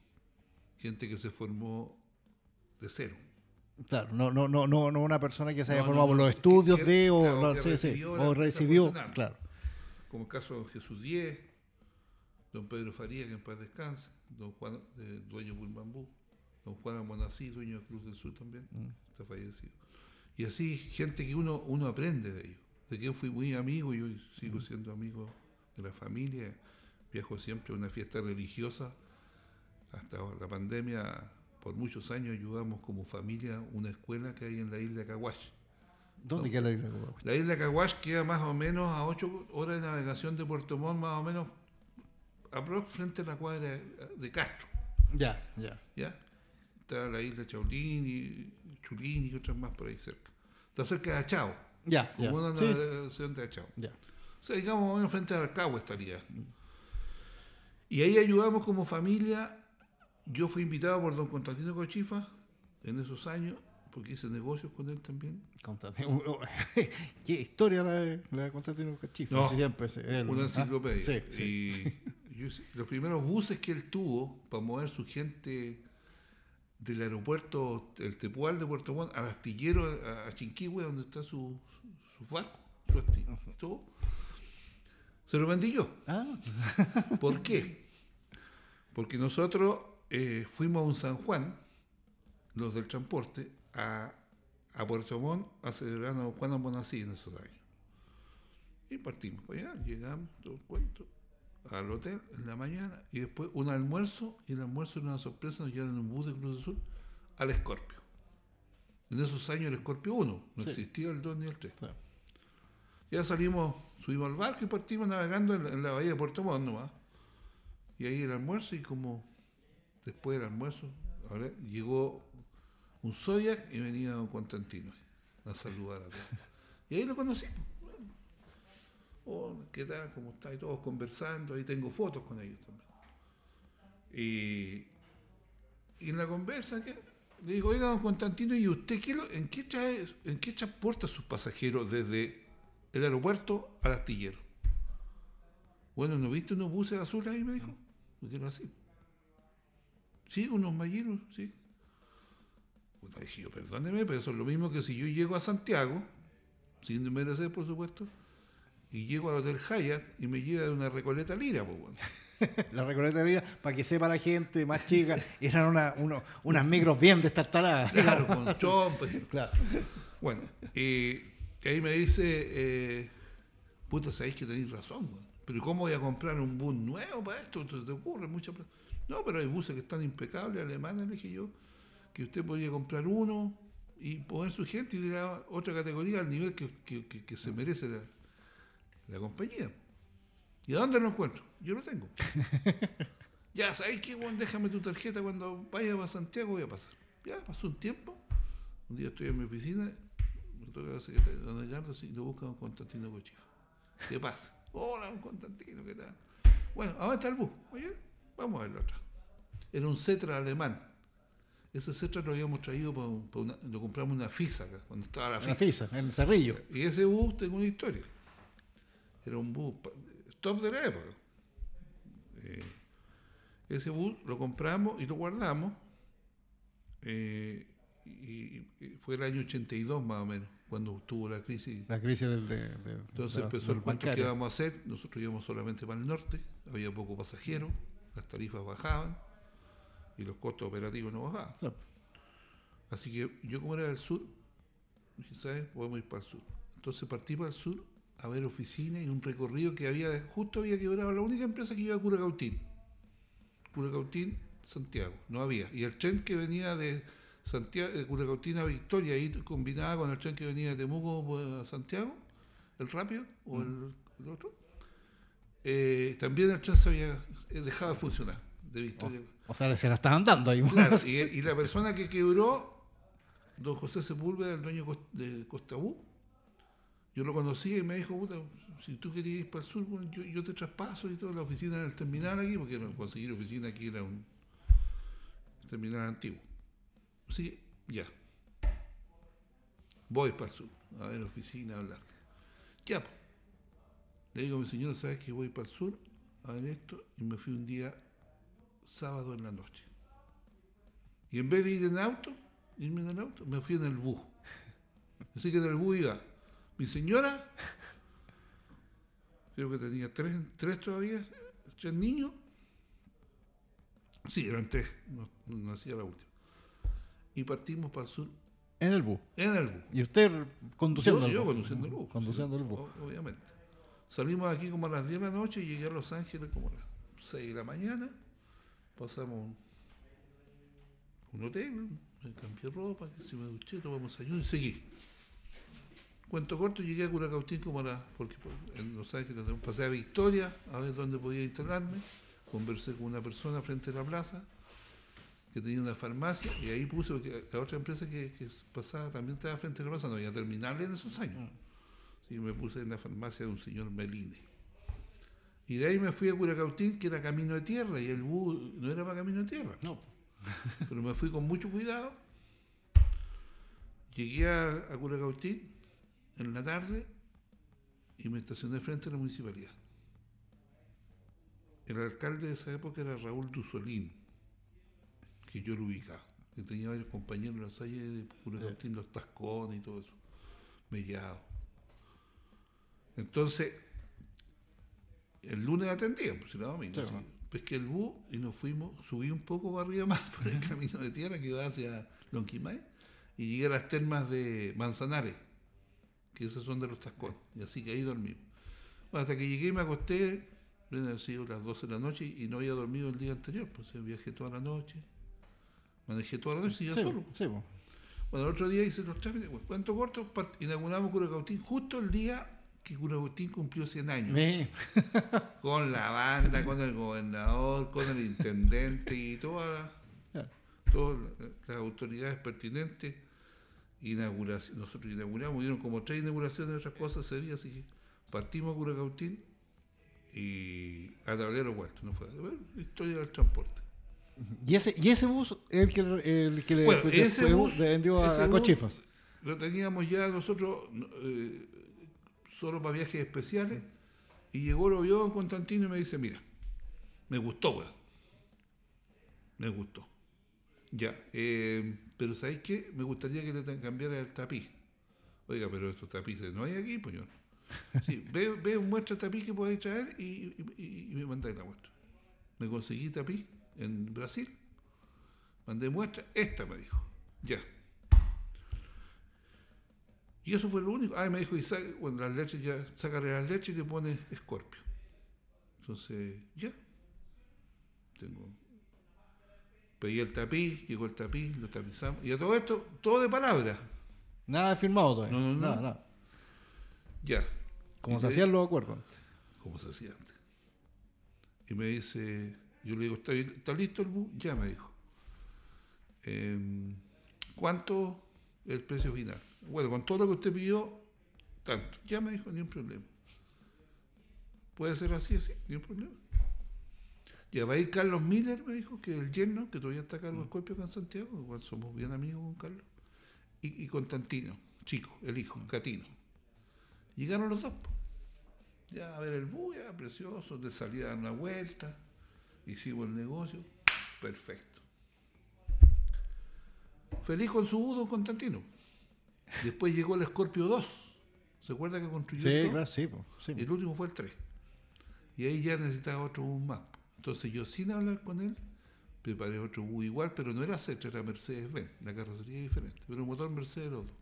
Gente que se formó de cero. Claro, no, no, no, no, no una persona que se haya No, formado no, por los estudios que- de o, claro, no, sí, recibió o claro. como el caso de Jesús Diez, don Pedro Faría, que en paz descanse, don Juan, eh, dueño de Bambú, don Juan Almonací, dueño de Cruz del Sur también, Mm. está fallecido. Y así, gente que uno, uno aprende de ellos, de que yo fui muy amigo y hoy sigo Mm. siendo amigo de la familia, viajo siempre a una fiesta religiosa, hasta la pandemia, por muchos años ayudamos como familia una escuela que hay en la isla de Caguache. ¿Dónde queda la isla de Coahuila? La isla de Caguache queda más o menos a 8 horas de navegación de Puerto Montt, más o menos aprox frente a la cuadra de Castro. Ya, ya. ¿ya? Está la isla Chaulín y Chulín y otras más por ahí cerca. Está cerca de Achao, Ya, como ya. una Sí, navegación de Achao. ya. O sea, digamos, menos frente a Arcagua estaría. Y ahí ayudamos como familia. Yo fui invitado por don Constantino Cochifa en esos años, porque hice negocios con él también. Constantino. *laughs* ¿Qué historia la de, la de Constantino Cachifo? No, siempre se- él, Una ¿ah? enciclopedia. Sí, sí. Y yo sé- los primeros buses que él tuvo para mover su gente del aeropuerto, el Tepual de Puerto Montt, al astillero, a, a Chinquihue, donde está su, su, su barco, su astillero, todo, se lo vendí yo. Ah, *laughs* ¿Por qué? Porque nosotros eh, fuimos a un San Juan, los del transporte, a, a Puerto Montt a celebrar a Juan Almonací en esos años. Y partimos para allá, llegamos, todo el cuento, al hotel en la mañana y después un almuerzo, y el almuerzo era una sorpresa, nos llevaron en un bus de Cruz Sur al Escorpio. En esos años el Escorpio 1, no Sí. existía el 2 ni el 3. claro. Ya salimos, subimos al barco y partimos navegando en, la- en la bahía de Puerto Montt nomás. Y ahí el almuerzo y como después del almuerzo, ahora llegó un Zodiac y venía don Constantino a saludar a todos. Y ahí lo conocí. ¿Qué tal? ¿Cómo está? Y todos conversando, ahí tengo fotos con ellos también. Y, en la conversa, ¿qué? le digo, oiga, don Constantino, ¿y usted qué en, qué trae, en qué transporta sus pasajeros desde el aeropuerto al astillero? Bueno, ¿no viste unos buses azules ahí? Me dijo. ¿Por qué así? Sí, unos mallinos, sí. Puta, dije yo, perdóneme, pero eso es lo mismo que si yo llego a Santiago, sin merecer, por supuesto, y llego al Hotel Hyatt y me llega de una recoleta lira, pues *laughs* bueno. La recoleta vida, para que sepa la gente más chica, eran una, uno- unas micros bien destartaladas. Claro, *laughs* con chompas. Claro. Bueno, y ahí me dice, eh, puta, sabéis que tenéis razón, weón. pero ¿cómo voy a comprar un bus nuevo para esto? ¿Te te ocurre mucha plata? No, pero hay buses que están impecables, alemanes, le dije yo, que usted podría comprar uno y poner su gente y ir a otra categoría al nivel que, que- que- que se merece la, la compañía. ¿Y dónde lo encuentro? Yo lo tengo. *laughs* ya, ¿sabes qué? Déjame tu tarjeta cuando vaya a Santiago voy a pasar. Ya, pasó un tiempo. Un día estoy en mi oficina, me toca la secretaria, don sí, lo busca don Constantino Cochifa. ¿Qué pasa? Hola, don Constantino, ¿qué tal? Bueno, ¿a dónde está el bus? Oye, vamos a verlo atrás. Era un Cetra alemán. Ese Cetra lo habíamos traído para, para una, lo compramos en una FISA acá, cuando estaba la La FISA. FISA, en el Cerrillo. Y ese bus tengo una historia. Era un bus top de la época. Eh, ese bus lo compramos y lo guardamos. eh, y, y fue el año 82 más o menos, cuando tuvo la crisis. La crisis del. de- de- Entonces de- empezó el cuento que íbamos a hacer. Nosotros íbamos solamente para el norte, había poco pasajero, las tarifas bajaban y los costos operativos no bajaban. Sí. Así que yo como era del sur, dije, ¿sabes? Podemos ir para el sur. Entonces partí para el sur a ver oficinas y un recorrido que había, justo había quebrado la única empresa que iba a Curacautín. Curacautín, Santiago, no había. Y el tren que venía de Santiago, de Curacautín a Victoria, ahí combinaba con el tren que venía de Temuco pues, a Santiago, el rápido o el, el otro, eh, también el tren se había eh, dejado de funcionar. de Victoria. O, sea, se la estaban dando ahí. Claro, y, y, la persona que quebró, don José Sepúlveda, el dueño de Costabú, yo lo conocí y me dijo, puta, si tú querías ir para el sur, yo, te traspaso y toda la oficina en el terminal aquí, porque no, conseguir oficina aquí era un terminal antiguo. Así que, ya. Voy para el sur, a ver oficina, a hablar. Ya. Le digo a mi señora, ¿sabes que voy para el sur a ver esto? Y me fui un día sábado en la noche. Y en vez de ir en auto, irme en el auto, me fui en el bus. Así que en el bus iba mi señora, creo que tenía tres, tres todavía, tres niños. Sí, eran tres, no, hacía la última. Y partimos para el sur. ¿En el bus? En el bus. ¿Y usted conduciendo el bus? Yo conduciendo el bus. Conduciendo el bus. Obviamente. Salimos aquí como a las 10 de la noche y llegué a Los Ángeles como a las 6 de la mañana. Pasamos un hotel, me cambié ropa, que se me duché, tomamos ayuno y seguí. Cuento corto, llegué a Curacautín como la, porque en Los Ángeles pasé a Victoria a ver dónde podía instalarme. Conversé con una persona frente a la plaza que tenía una farmacia y ahí puse, porque la otra empresa que, pasaba también estaba frente a la plaza, no había terminales en esos años. Mm y me puse en la farmacia de un señor Meline. Y de ahí me fui a Curacautín, que era camino de tierra, y el bus no era para camino de tierra. No. Pero me fui con mucho cuidado. Llegué a, a Curacautín en la tarde y me estacioné frente a la municipalidad. El alcalde de esa época era Raúl Dusolín, que yo lo ubicaba. Que tenía varios compañeros en la calle de Curacautín, los Tascones y todo eso. Mellado. Entonces, el lunes atendía, pues era domingo. Pues que el bus y nos fuimos, subí un poco para arriba más *laughs* por el camino de tierra que iba hacia Lonquimay y llegué a las termas de Manzanares, que esas son de los tascones, y así que ahí dormí. Bueno, hasta que llegué y me acosté, han sido las 12 de la noche y no había dormido el día anterior, pues viajé toda la noche, manejé toda la noche y ya solo. Bueno, el otro día hice los trámites, cuento corto, inauguramos Curacautín justo el día que Curagustín cumplió 100 años. *laughs* con la banda, con el gobernador, con el intendente y todas las autoridades pertinentes. Inauguración. Nosotros inauguramos, dieron como tres inauguraciones de otras cosas ese día, así que partimos a Curacautín y a Tablero Vuelto. No fue. historia del transporte. ¿Y ese, y ese bus el que, el que le, vendió a, Cochifas? Lo teníamos ya nosotros. Eh, solo para viajes especiales. Y llegó, lo vio Constantino y me dice, mira, me gustó, weón. Me gustó. Ya, eh, pero ¿sabéis qué? Me gustaría que le cambiara el tapiz. Oiga, pero estos tapices no hay aquí, pues yo. Sí, *laughs* ve, ve muestra de tapiz que podéis traer y, y, me mandáis la muestra. Me conseguí tapiz en Brasil. Mandé muestra, esta me dijo. Ya, y eso fue lo único. Ah, me dijo, y saca, bueno, las leches ya, sácale las leches y le pone escorpio. Entonces, ya. Tengo. Pedí el tapiz, llegó el tapiz, lo tapizamos. Y a todo esto, todo de palabra. Nada firmado todavía. No, no, no. Nada, nada. Ya. Como se hacían los acuerdos antes. Como se hacía antes. Y me dice, yo le digo, ¿está, ¿está listo el bus? Ya me dijo. Em, ¿Cuánto el precio final? Bueno, con todo lo que usted pidió, tanto. Ya me dijo, ni un problema. ¿Puede ser así, así? Ni un problema. Ya va a ir Carlos Miller, me dijo, que es el yerno, que todavía está a cargo de Escorpio acá en Santiago, igual somos bien amigos con Carlos, y, y Constantino, chico, el hijo, Catino. Llegaron los dos. Ya a ver el bus, ya precioso, de salida a dar una vuelta, hicimos el negocio, perfecto. Feliz con su don Constantino. Después llegó el Scorpio 2. ¿Se acuerda que construyó sí, el Claro, sí, sí. Y el último fue el 3. Y ahí ya necesitaba otro bus más. Entonces yo sin hablar con él, preparé otro bus igual, pero no era Cetra, era Mercedes-Benz. La carrocería diferente. Pero el motor Mercedes otro.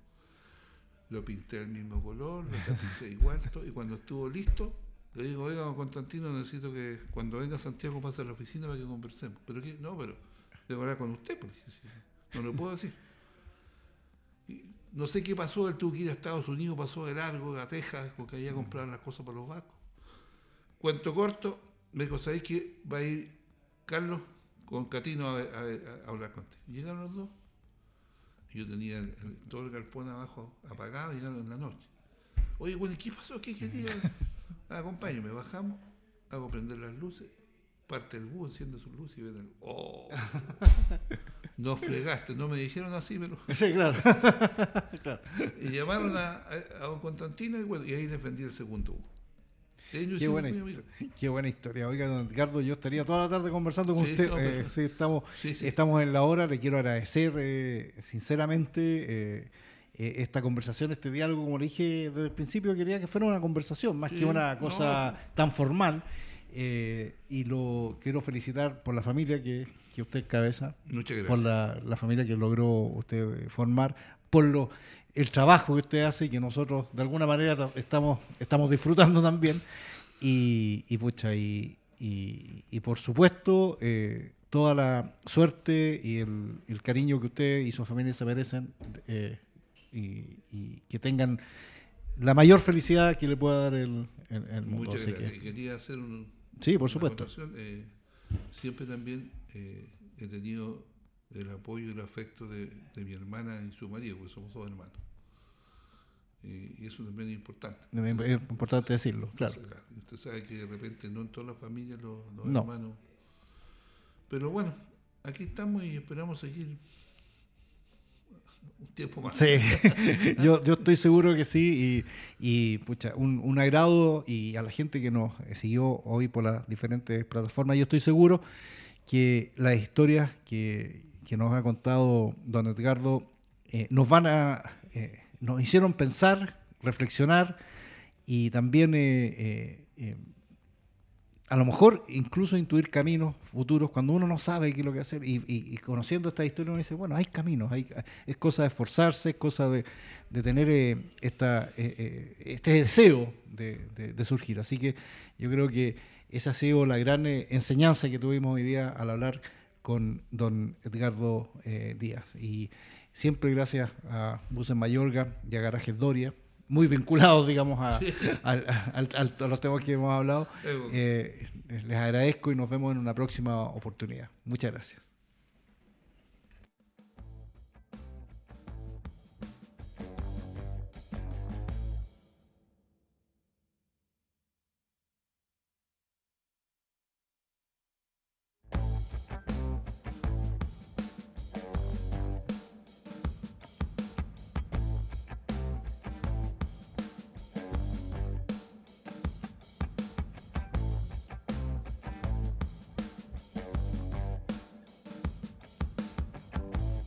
Lo pinté del mismo color, lo tapicé *laughs* igual. y cuando estuvo listo, le digo, oiga, Constantino, necesito que cuando venga Santiago pase a la oficina para que conversemos. Pero que, no, pero debo hablar con usted, porque no lo puedo decir. No sé qué pasó, él tuvo que ir a Estados Unidos, pasó de largo, a Texas, porque había comprar las cosas para los vascos. Cuento corto, me dijo, ¿sabéis que va a ir Carlos con Catino a, a- a hablar contigo. Llegaron los dos. Yo tenía el- el- todo el galpón abajo apagado, llegaron en la noche. Oye, bueno, ¿y ¿qué pasó? ¿Qué quería? *laughs* Acompáñame, bajamos, hago prender las luces, parte el búho, enciende sus luces y ven el. *laughs* ¡Oh! No fregaste, no me dijeron así, pero. Sí, *laughs* claro. Y llamaron a, a, a don Constantino y bueno, y ahí defendí el segundo búho. *laughs* Qué buena, qué historia. Oiga, don Edgardo, yo estaría toda la tarde conversando con Sí, usted. no, Eh, sí, estamos, Sí, estamos en la hora. Le quiero agradecer eh, sinceramente eh, esta conversación, este diálogo. Como le dije desde el principio, quería que fuera una conversación, más que una no. cosa tan formal. Eh, y lo quiero felicitar por la familia que, que usted cabeza, Muchas gracias. por la, la familia que logró usted eh, formar, por lo, el trabajo que usted hace y que nosotros de alguna manera ta- estamos, estamos disfrutando también. Y, y pucha, y, y, y por supuesto, eh, toda la suerte y el, el cariño que usted y su familia se merecen eh, y, que tengan la mayor felicidad que le pueda dar el, el, el mundo. Muchas gracias. que- quería hacer un, sí, por supuesto. eh, siempre también eh, he tenido el apoyo y el afecto de, de mi hermana y su marido, porque somos dos hermanos. Eh, y eso también es importante. Es importante decirlo, claro. Usted sabe que de repente no en todas las familias los, los No. hermanos. Pero bueno, aquí estamos y esperamos seguir un tiempo más. Sí, *laughs* yo, yo estoy seguro que sí. Y, y, pucha, un, un agrado y a la gente que nos siguió hoy por las diferentes plataformas, yo estoy seguro que las historias que, que nos ha contado don Edgardo eh, nos van a. eh, nos hicieron pensar, reflexionar y también. eh, a lo mejor incluso intuir caminos futuros cuando uno no sabe qué es lo que hacer y, conociendo esta historia uno dice, bueno, hay caminos, hay, es cosa de esforzarse, es cosa de, tener eh, eh, eh, este deseo de, surgir. Así que yo creo que esa ha sido la gran enseñanza que tuvimos hoy día al hablar con don Edgardo Díaz. Y siempre gracias a Bus en Mayorga y a Garajes Doria, muy vinculados, digamos, a, al- al- al- a los temas que hemos hablado. Eh, les agradezco y nos vemos en una próxima oportunidad. Muchas gracias.